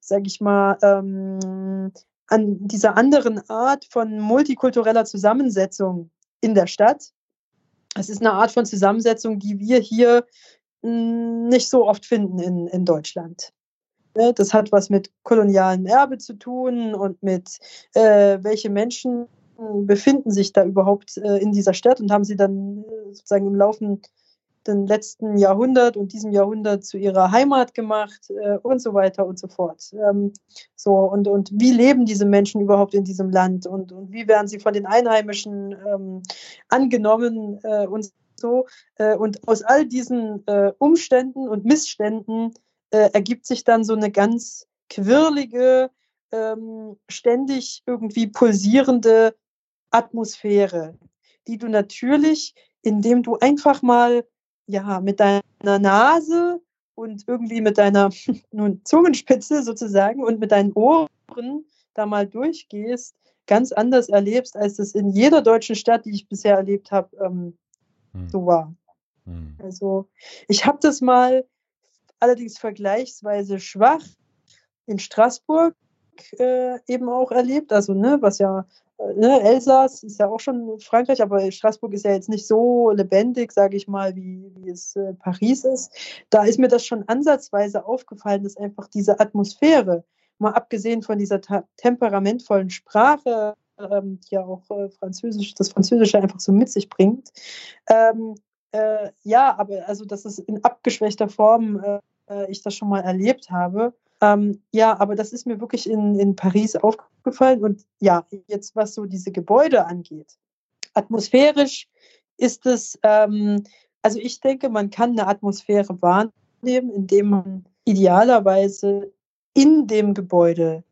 sag ich mal, ähm, an dieser anderen Art von multikultureller Zusammensetzung in der Stadt es ist eine Art von Zusammensetzung, die wir hier hm, nicht so oft finden in, in Deutschland. Ne, das hat was mit kolonialem Erbe zu tun und mit, äh, welche Menschen befinden sich da überhaupt äh, in dieser Stadt und haben sie dann äh, sozusagen im Laufe den letzten Jahrhundert und diesem Jahrhundert zu ihrer Heimat gemacht äh, und so weiter und so fort. Ähm, so und, und wie leben diese Menschen überhaupt in diesem Land und, und wie werden sie von den Einheimischen ähm, angenommen äh, und so. Äh, und aus all diesen äh, Umständen und Missständen äh, ergibt sich dann so eine ganz quirlige, ähm, ständig irgendwie pulsierende Atmosphäre, die du natürlich indem du einfach mal ja, mit deiner Nase und irgendwie mit deiner nun, Zungenspitze sozusagen und mit deinen Ohren da mal durchgehst, ganz anders erlebst, als es in jeder deutschen Stadt, die ich bisher erlebt habe, ähm, hm. so war. Hm. Also ich habe das mal allerdings vergleichsweise schwach in Straßburg äh, eben auch erlebt, also ne, was ja ne, Elsass ist ja auch schon Frankreich, aber Straßburg ist ja jetzt nicht so lebendig, sage ich mal, wie, wie es äh, Paris ist. Da ist mir das schon ansatzweise aufgefallen, dass einfach diese Atmosphäre, mal abgesehen von dieser temperamentvollen Sprache, ähm, die ja auch äh, Französisch, das Französische einfach so mit sich bringt, ähm, äh, ja, aber also, dass es in abgeschwächter Form äh, äh, ich das schon mal erlebt habe. Ähm, ja, aber das ist mir wirklich in, in Paris aufgefallen. Und ja, jetzt was so diese Gebäude angeht. Atmosphärisch ist es, ähm, also ich denke, man kann eine Atmosphäre wahrnehmen, indem man idealerweise in dem Gebäude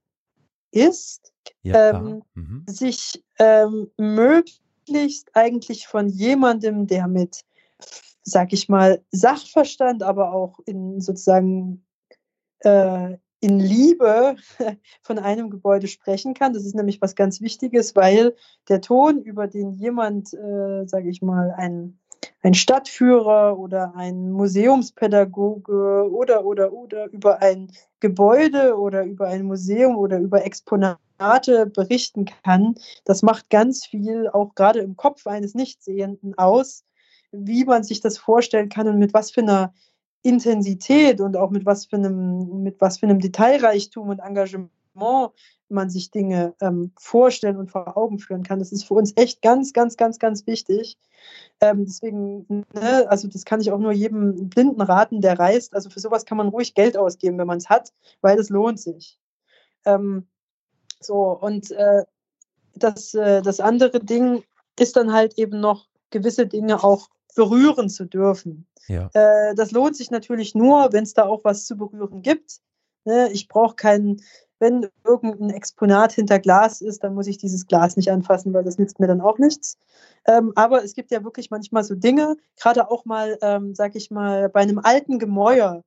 ist, ja, ähm, mhm. sich ähm, möglichst eigentlich von jemandem, der mit, sag ich mal, Sachverstand, aber auch in sozusagen äh, in Liebe von einem Gebäude sprechen kann. Das ist nämlich was ganz Wichtiges, weil der Ton, über den jemand, äh, sage ich mal, ein, ein Stadtführer oder ein Museumspädagoge oder, oder, oder über ein Gebäude oder über ein Museum oder über Exponate berichten kann, das macht ganz viel, auch gerade im Kopf eines Nichtsehenden aus, wie man sich das vorstellen kann und mit was für einer Intensität und auch mit was für einem, mit was für einem Detailreichtum und Engagement man sich Dinge ähm, vorstellen und vor Augen führen kann. Das ist für uns echt ganz, ganz, ganz, ganz wichtig. Ähm, deswegen, ne, also das kann ich auch nur jedem Blinden raten, der reist. Also für sowas kann man ruhig Geld ausgeben, wenn man es hat, weil es lohnt sich. Ähm, so, und äh, das, äh, das andere Ding ist dann halt eben noch gewisse Dinge auch berühren zu dürfen. Ja. Äh, das lohnt sich natürlich nur, wenn es da auch was zu berühren gibt. Ne? Ich brauche keinen, wenn irgendein Exponat hinter Glas ist, dann muss ich dieses Glas nicht anfassen, weil das nützt mir dann auch nichts. Ähm, aber es gibt ja wirklich manchmal so Dinge, gerade auch mal, ähm, sag ich mal, bei einem alten Gemäuer,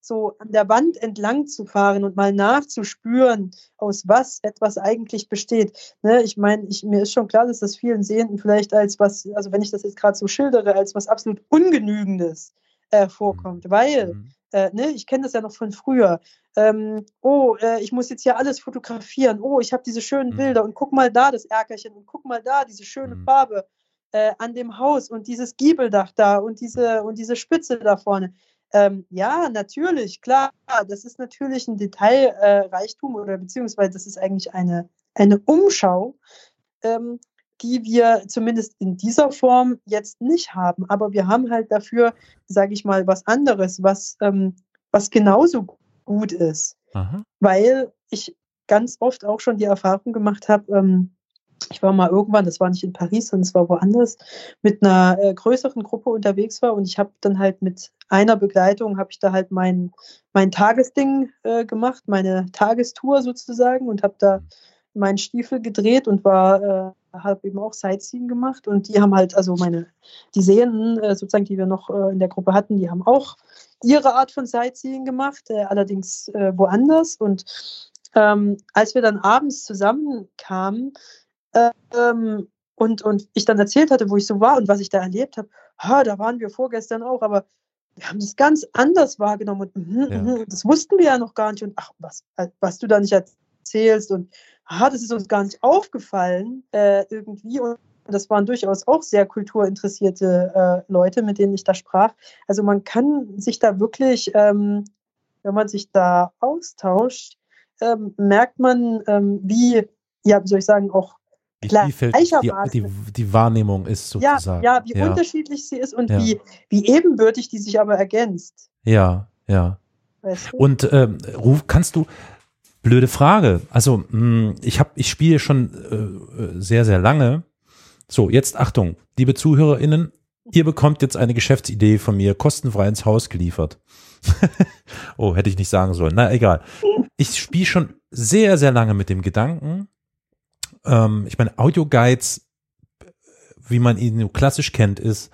so an der Wand entlang zu fahren und mal nachzuspüren, aus was etwas eigentlich besteht. Ne, ich meine, ich, mir ist schon klar, dass das vielen Sehenden vielleicht als was, also wenn ich das jetzt gerade so schildere, als was absolut Ungenügendes äh, vorkommt, mhm. weil mhm. Äh, ne, ich kenne das ja noch von früher. Ähm, oh, äh, ich muss jetzt hier alles fotografieren. Oh, ich habe diese schönen mhm. Bilder und guck mal da das Erkerchen und guck mal da diese schöne mhm. Farbe äh, an dem Haus und dieses Giebeldach da und diese und diese Spitze da vorne. Ähm, ja, natürlich, klar. Das ist natürlich ein Detailreichtum äh, oder beziehungsweise das ist eigentlich eine, eine Umschau, ähm, die wir zumindest in dieser Form jetzt nicht haben. Aber wir haben halt dafür, sage ich mal, was anderes, was, ähm, was genauso gut ist. Aha. Weil ich ganz oft auch schon die Erfahrung gemacht habe, ähm, ich war mal irgendwann, das war nicht in Paris, sondern es war woanders, mit einer äh, größeren Gruppe unterwegs war und ich habe dann halt mit einer Begleitung, habe ich da halt mein, mein Tagesding äh, gemacht, meine Tagestour sozusagen und habe da meinen Stiefel gedreht und war, äh, habe eben auch Sightseeing gemacht und die haben halt, also meine, die Sehenden äh, sozusagen, die wir noch äh, in der Gruppe hatten, die haben auch ihre Art von Sightseeing gemacht, äh, allerdings äh, woanders und ähm, als wir dann abends zusammenkamen, ähm, und, und ich dann erzählt hatte, wo ich so war und was ich da erlebt habe, ha, da waren wir vorgestern auch, aber wir haben das ganz anders wahrgenommen und mm, ja. mm, das wussten wir ja noch gar nicht und ach, was, was du da nicht erzählst und ah, das ist uns gar nicht aufgefallen äh, irgendwie und das waren durchaus auch sehr kulturinteressierte äh, Leute, mit denen ich da sprach. Also man kann sich da wirklich, ähm, wenn man sich da austauscht, ähm, merkt man, ähm, wie, ja, wie soll ich sagen, auch wie vielfältig die, die, die, Wahrnehmung ist sozusagen. Ja, ja wie ja. unterschiedlich sie ist und ja. wie, wie ebenbürtig die sich aber ergänzt. Ja, ja. Weißt du? Und ähm, Ruf, kannst du, blöde Frage, also mh, hm, ich habe, ich spiele schon äh, sehr, sehr lange. So, jetzt Achtung, liebe ZuhörerInnen, ihr bekommt jetzt eine Geschäftsidee von mir kostenfrei ins Haus geliefert. oh, hätte ich nicht sagen sollen. Na, egal. Ich spiele schon sehr, sehr lange mit dem Gedanken, ähm, ich meine, Audioguides, wie man ihn klassisch kennt, ist,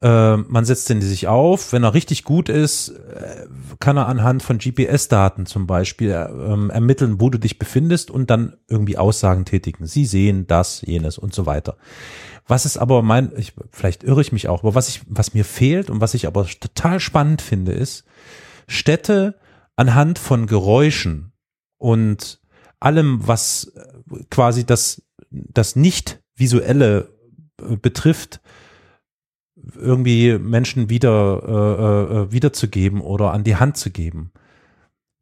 äh, man setzt den sich auf, wenn er richtig gut ist, äh, kann er anhand von GPS-Daten zum Beispiel äh, ermitteln, wo du dich befindest und dann irgendwie Aussagen tätigen. Sie sehen das, jenes und so weiter. Was ist aber mein, ich, vielleicht irre ich mich auch, aber was ich, was mir fehlt und was ich aber total spannend finde, ist Städte anhand von Geräuschen und allem, was quasi das, das nicht visuelle äh, betrifft, irgendwie Menschen wieder äh, äh, wiederzugeben oder an die Hand zu geben.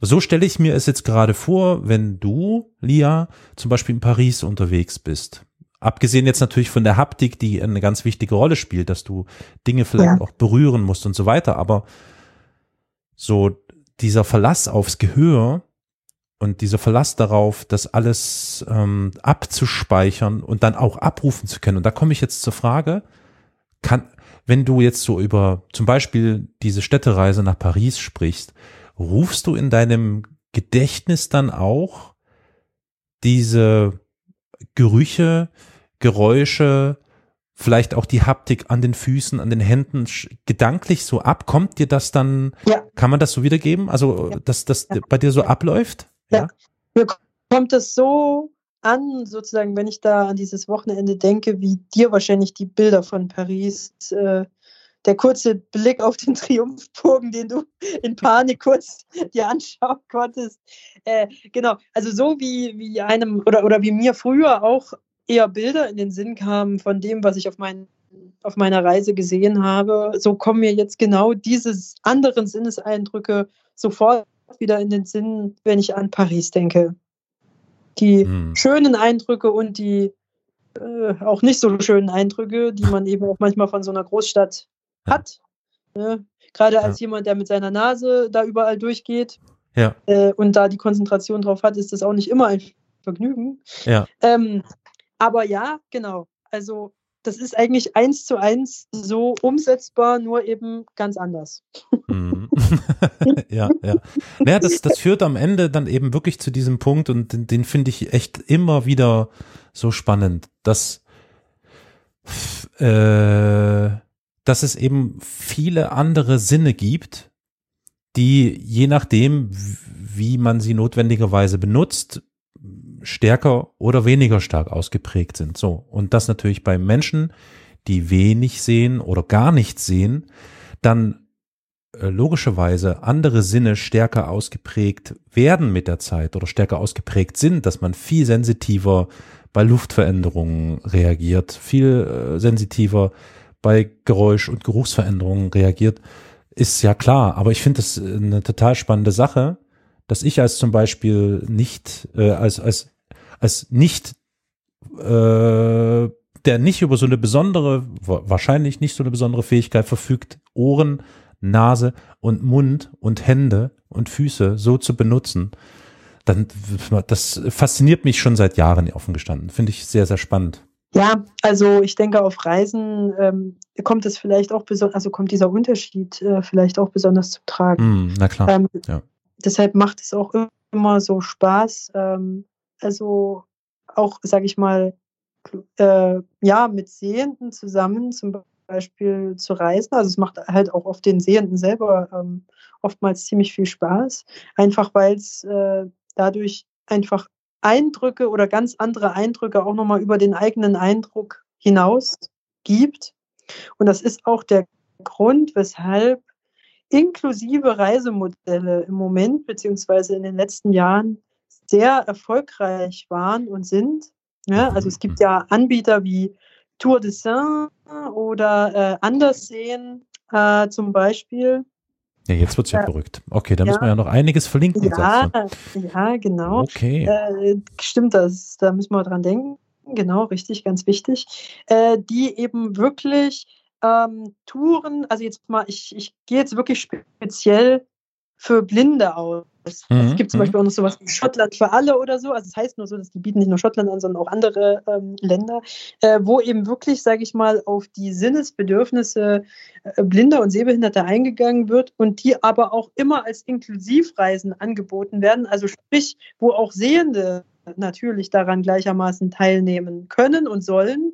So stelle ich mir es jetzt gerade vor, wenn du, Lia, zum Beispiel in Paris unterwegs bist. Abgesehen jetzt natürlich von der Haptik, die eine ganz wichtige Rolle spielt, dass du Dinge vielleicht ja. auch berühren musst und so weiter, aber so dieser Verlass aufs Gehör, und dieser Verlass darauf, das alles ähm, abzuspeichern und dann auch abrufen zu können. Und da komme ich jetzt zur Frage, kann, wenn du jetzt so über zum Beispiel diese Städtereise nach Paris sprichst, rufst du in deinem Gedächtnis dann auch diese Gerüche, Geräusche, vielleicht auch die Haptik an den Füßen, an den Händen gedanklich so ab? Kommt dir das dann, ja. kann man das so wiedergeben? Also, ja. dass das ja. bei dir so abläuft? Ja. Mir kommt es so an, sozusagen, wenn ich da an dieses Wochenende denke, wie dir wahrscheinlich die Bilder von Paris, äh, der kurze Blick auf den Triumphbogen, den du in Panik kurz dir anschauen konntest. Äh, genau, also so wie, wie einem oder, oder wie mir früher auch eher Bilder in den Sinn kamen von dem, was ich auf, mein, auf meiner Reise gesehen habe, so kommen mir jetzt genau diese anderen Sinneseindrücke sofort wieder in den Sinn, wenn ich an Paris denke. Die hm. schönen Eindrücke und die äh, auch nicht so schönen Eindrücke, die man eben auch manchmal von so einer Großstadt hat. Ne? Gerade als ja. jemand, der mit seiner Nase da überall durchgeht ja. äh, und da die Konzentration drauf hat, ist das auch nicht immer ein Vergnügen. Ja. Ähm, aber ja, genau. Also das ist eigentlich eins zu eins so umsetzbar, nur eben ganz anders. Mhm. ja, ja. Naja, das, das führt am Ende dann eben wirklich zu diesem Punkt und den, den finde ich echt immer wieder so spannend, dass, äh, dass es eben viele andere Sinne gibt, die je nachdem, wie man sie notwendigerweise benutzt, stärker oder weniger stark ausgeprägt sind. So. Und das natürlich bei Menschen, die wenig sehen oder gar nichts sehen, dann äh, logischerweise andere Sinne stärker ausgeprägt werden mit der Zeit oder stärker ausgeprägt sind, dass man viel sensitiver bei Luftveränderungen reagiert, viel äh, sensitiver bei Geräusch- und Geruchsveränderungen reagiert, ist ja klar. Aber ich finde das eine total spannende Sache, dass ich als zum Beispiel nicht, äh, als, als als nicht, äh, der nicht über so eine besondere, wahrscheinlich nicht so eine besondere Fähigkeit verfügt, Ohren Nase und Mund und Hände und Füße so zu benutzen, dann das fasziniert mich schon seit Jahren offen gestanden. Finde ich sehr, sehr spannend. Ja, also ich denke, auf Reisen ähm, kommt es vielleicht auch besonders, also kommt dieser Unterschied äh, vielleicht auch besonders zum Tragen. Mm, na klar. Ähm, ja. Deshalb macht es auch immer so Spaß. Ähm, also auch, sage ich mal, äh, ja, mit Sehenden zusammen zum Beispiel zu reisen. Also es macht halt auch oft den Sehenden selber ähm, oftmals ziemlich viel Spaß, einfach weil es äh, dadurch einfach Eindrücke oder ganz andere Eindrücke auch nochmal über den eigenen Eindruck hinaus gibt. Und das ist auch der Grund, weshalb inklusive Reisemodelle im Moment beziehungsweise in den letzten Jahren sehr erfolgreich waren und sind. Ja, also es gibt ja Anbieter wie Tour de Saint oder äh, Anderseen äh, zum Beispiel. Ja, jetzt wird's ja, ja verrückt. Okay, da ja. müssen wir ja noch einiges verlinken. Ja, ja genau. Okay. Äh, stimmt das, da müssen wir dran denken. Genau, richtig, ganz wichtig. Äh, die eben wirklich ähm, Touren, also jetzt mal, ich, ich gehe jetzt wirklich speziell für Blinde aus. Mhm. Es gibt zum mhm. Beispiel auch noch sowas wie Schottland für alle oder so. Also es das heißt nur so, dass die bieten nicht nur Schottland an, sondern auch andere ähm, Länder, äh, wo eben wirklich, sage ich mal, auf die Sinnesbedürfnisse äh, Blinder und Sehbehinderter eingegangen wird und die aber auch immer als Inklusivreisen angeboten werden. Also sprich, wo auch Sehende natürlich daran gleichermaßen teilnehmen können und sollen.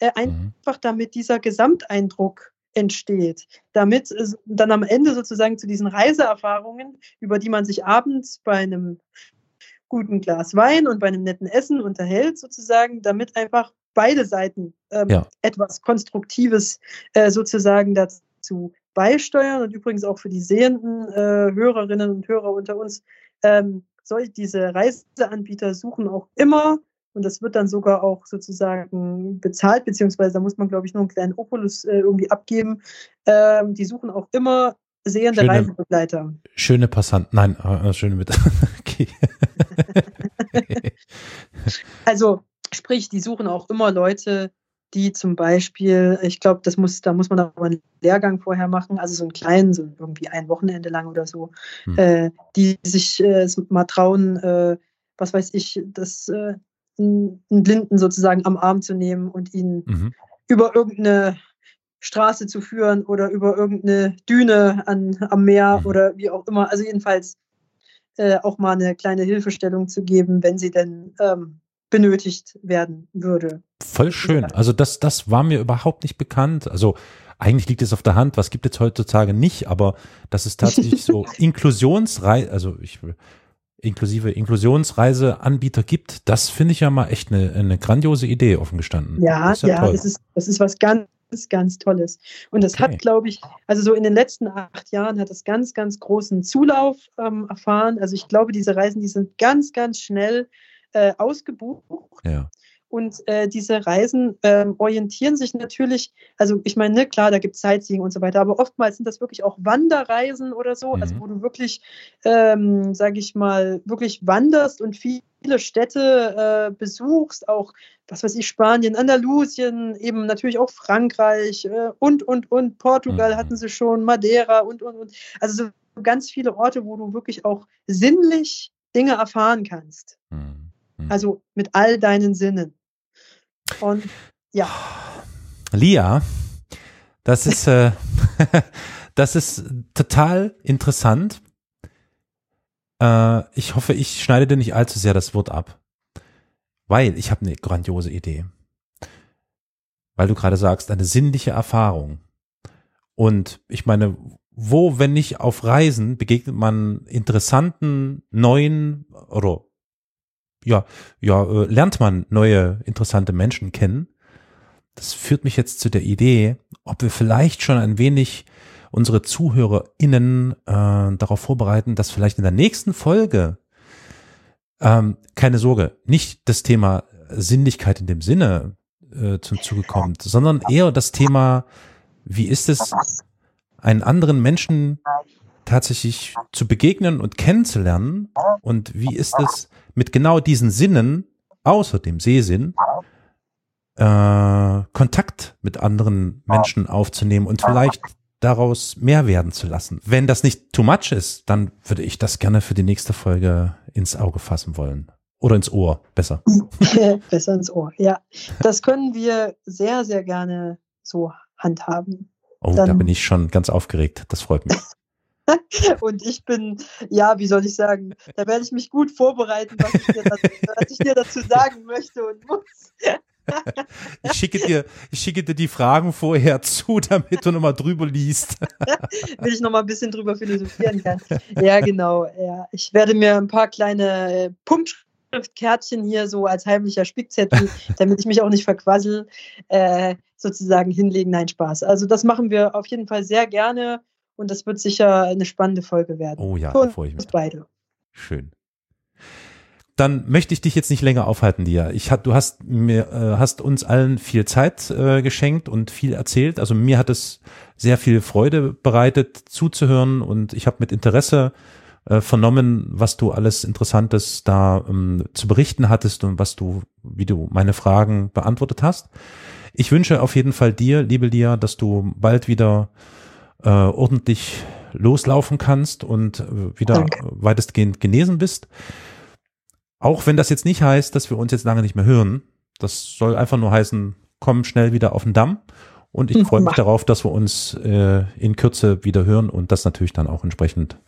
Äh, mhm. einfach damit dieser Gesamteindruck entsteht, damit es dann am Ende sozusagen zu diesen Reiseerfahrungen, über die man sich abends bei einem guten Glas Wein und bei einem netten Essen unterhält, sozusagen, damit einfach beide Seiten ähm, ja. etwas Konstruktives äh, sozusagen dazu beisteuern und übrigens auch für die sehenden äh, Hörerinnen und Hörer unter uns. Ähm, soll diese Reiseanbieter suchen auch immer und das wird dann sogar auch sozusagen bezahlt, beziehungsweise da muss man, glaube ich, nur einen kleinen Opulus äh, irgendwie abgeben. Ähm, die suchen auch immer sehende schöne, Reisebegleiter. Schöne Passanten, nein, äh, schöne mit. okay. also, sprich, die suchen auch immer Leute, die zum Beispiel, ich glaube, das muss, da muss man aber einen Lehrgang vorher machen, also so einen kleinen, so irgendwie ein Wochenende lang oder so, hm. äh, die sich äh, mal trauen, äh, was weiß ich, das äh, einen Blinden sozusagen am Arm zu nehmen und ihn mhm. über irgendeine Straße zu führen oder über irgendeine Düne an, am Meer mhm. oder wie auch immer. Also jedenfalls äh, auch mal eine kleine Hilfestellung zu geben, wenn sie denn ähm, benötigt werden würde. Voll schön. Also das, das war mir überhaupt nicht bekannt. Also eigentlich liegt es auf der Hand, was gibt es heutzutage nicht, aber das ist tatsächlich so Inklusionsrei, also ich inklusive Inklusionsreiseanbieter gibt, das finde ich ja mal echt eine, eine grandiose Idee offen gestanden. Ja, das ja, ja das, ist, das ist was ganz, ganz Tolles. Und das okay. hat, glaube ich, also so in den letzten acht Jahren hat es ganz, ganz großen Zulauf ähm, erfahren. Also ich glaube, diese Reisen, die sind ganz, ganz schnell äh, ausgebucht. Ja. Und äh, diese Reisen ähm, orientieren sich natürlich, also ich meine, ne, klar, da gibt es Sightseeing und so weiter, aber oftmals sind das wirklich auch Wanderreisen oder so, also mhm. also wo du wirklich, ähm, sage ich mal, wirklich wanderst und viele Städte äh, besuchst, auch, was weiß ich, Spanien, Andalusien, eben natürlich auch Frankreich äh, und, und, und, Portugal mhm. hatten sie schon, Madeira und, und, und. Also so ganz viele Orte, wo du wirklich auch sinnlich Dinge erfahren kannst. Mhm. Mhm. Also mit all deinen Sinnen. Und ja. Lia, das ist, äh, das ist total interessant. Äh, ich hoffe, ich schneide dir nicht allzu sehr das Wort ab. Weil ich habe eine grandiose Idee. Weil du gerade sagst, eine sinnliche Erfahrung. Und ich meine, wo, wenn nicht auf Reisen, begegnet man interessanten, neuen oder ja, ja, äh, lernt man neue interessante Menschen kennen. Das führt mich jetzt zu der Idee, ob wir vielleicht schon ein wenig unsere ZuhörerInnen äh, darauf vorbereiten, dass vielleicht in der nächsten Folge ähm, keine Sorge, nicht das Thema Sinnlichkeit in dem Sinne äh, zum Zuge kommt, sondern eher das Thema, wie ist es, einen anderen Menschen tatsächlich zu begegnen und kennenzulernen und wie ist es, mit genau diesen Sinnen, außer dem Sehsinn, äh, Kontakt mit anderen Menschen aufzunehmen und vielleicht daraus mehr werden zu lassen. Wenn das nicht too much ist, dann würde ich das gerne für die nächste Folge ins Auge fassen wollen. Oder ins Ohr, besser. besser ins Ohr, ja. Das können wir sehr, sehr gerne so handhaben. Oh, dann, da bin ich schon ganz aufgeregt. Das freut mich. Und ich bin, ja, wie soll ich sagen, da werde ich mich gut vorbereiten, was ich dir dazu, was ich dir dazu sagen möchte und muss. Ich schicke dir, ich schicke dir die Fragen vorher zu, damit du nochmal drüber liest. Will ich nochmal ein bisschen drüber philosophieren kann. Ja, genau. Ja. Ich werde mir ein paar kleine äh, Punktschriftkärtchen hier so als heimlicher Spickzettel, damit ich mich auch nicht verquassel, äh, sozusagen hinlegen. Nein, Spaß. Also das machen wir auf jeden Fall sehr gerne und das wird sicher eine spannende Folge werden. Oh ja, da freue ich mich. beide. Schön. Dann möchte ich dich jetzt nicht länger aufhalten, Lia. Ich hat, du hast mir, äh, hast uns allen viel Zeit äh, geschenkt und viel erzählt. Also mir hat es sehr viel Freude bereitet, zuzuhören und ich habe mit Interesse äh, vernommen, was du alles Interessantes da ähm, zu berichten hattest und was du, wie du meine Fragen beantwortet hast. Ich wünsche auf jeden Fall dir, liebe Lia, dass du bald wieder äh, ordentlich loslaufen kannst und äh, wieder Danke. weitestgehend genesen bist. Auch wenn das jetzt nicht heißt, dass wir uns jetzt lange nicht mehr hören. Das soll einfach nur heißen, komm schnell wieder auf den Damm. Und ich freue mich darauf, dass wir uns äh, in Kürze wieder hören und das natürlich dann auch entsprechend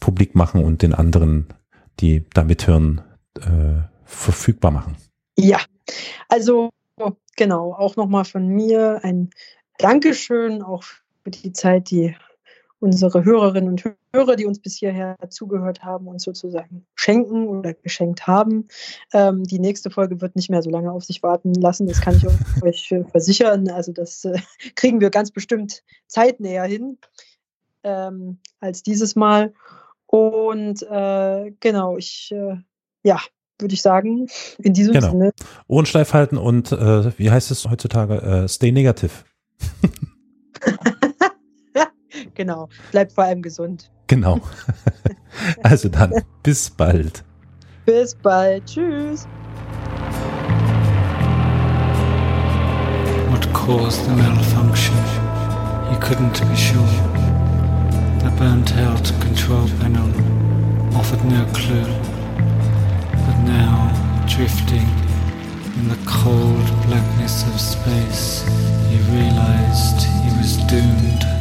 publik machen und den anderen, die da mithören, äh, verfügbar machen. Ja, also genau, auch nochmal von mir ein Dankeschön auch für die Zeit, die unsere Hörerinnen und Hörer, die uns bis hierher zugehört haben, uns sozusagen schenken oder geschenkt haben. Ähm, die nächste Folge wird nicht mehr so lange auf sich warten lassen, das kann ich euch versichern. Also das äh, kriegen wir ganz bestimmt zeitnäher hin ähm, als dieses Mal. Und äh, genau, ich, äh, ja, würde ich sagen, in diesem genau. Sinne. Ohren steif halten und äh, wie heißt es heutzutage? Äh, stay negative. Genau. Bleibt vor allem gesund. Genau. Also dann, bis bald. Bis bald. Tschüss. What caused the malfunction? He couldn't be sure. The burnt out control panel offered no clue. But now, drifting in the cold blackness of space, he realized he was doomed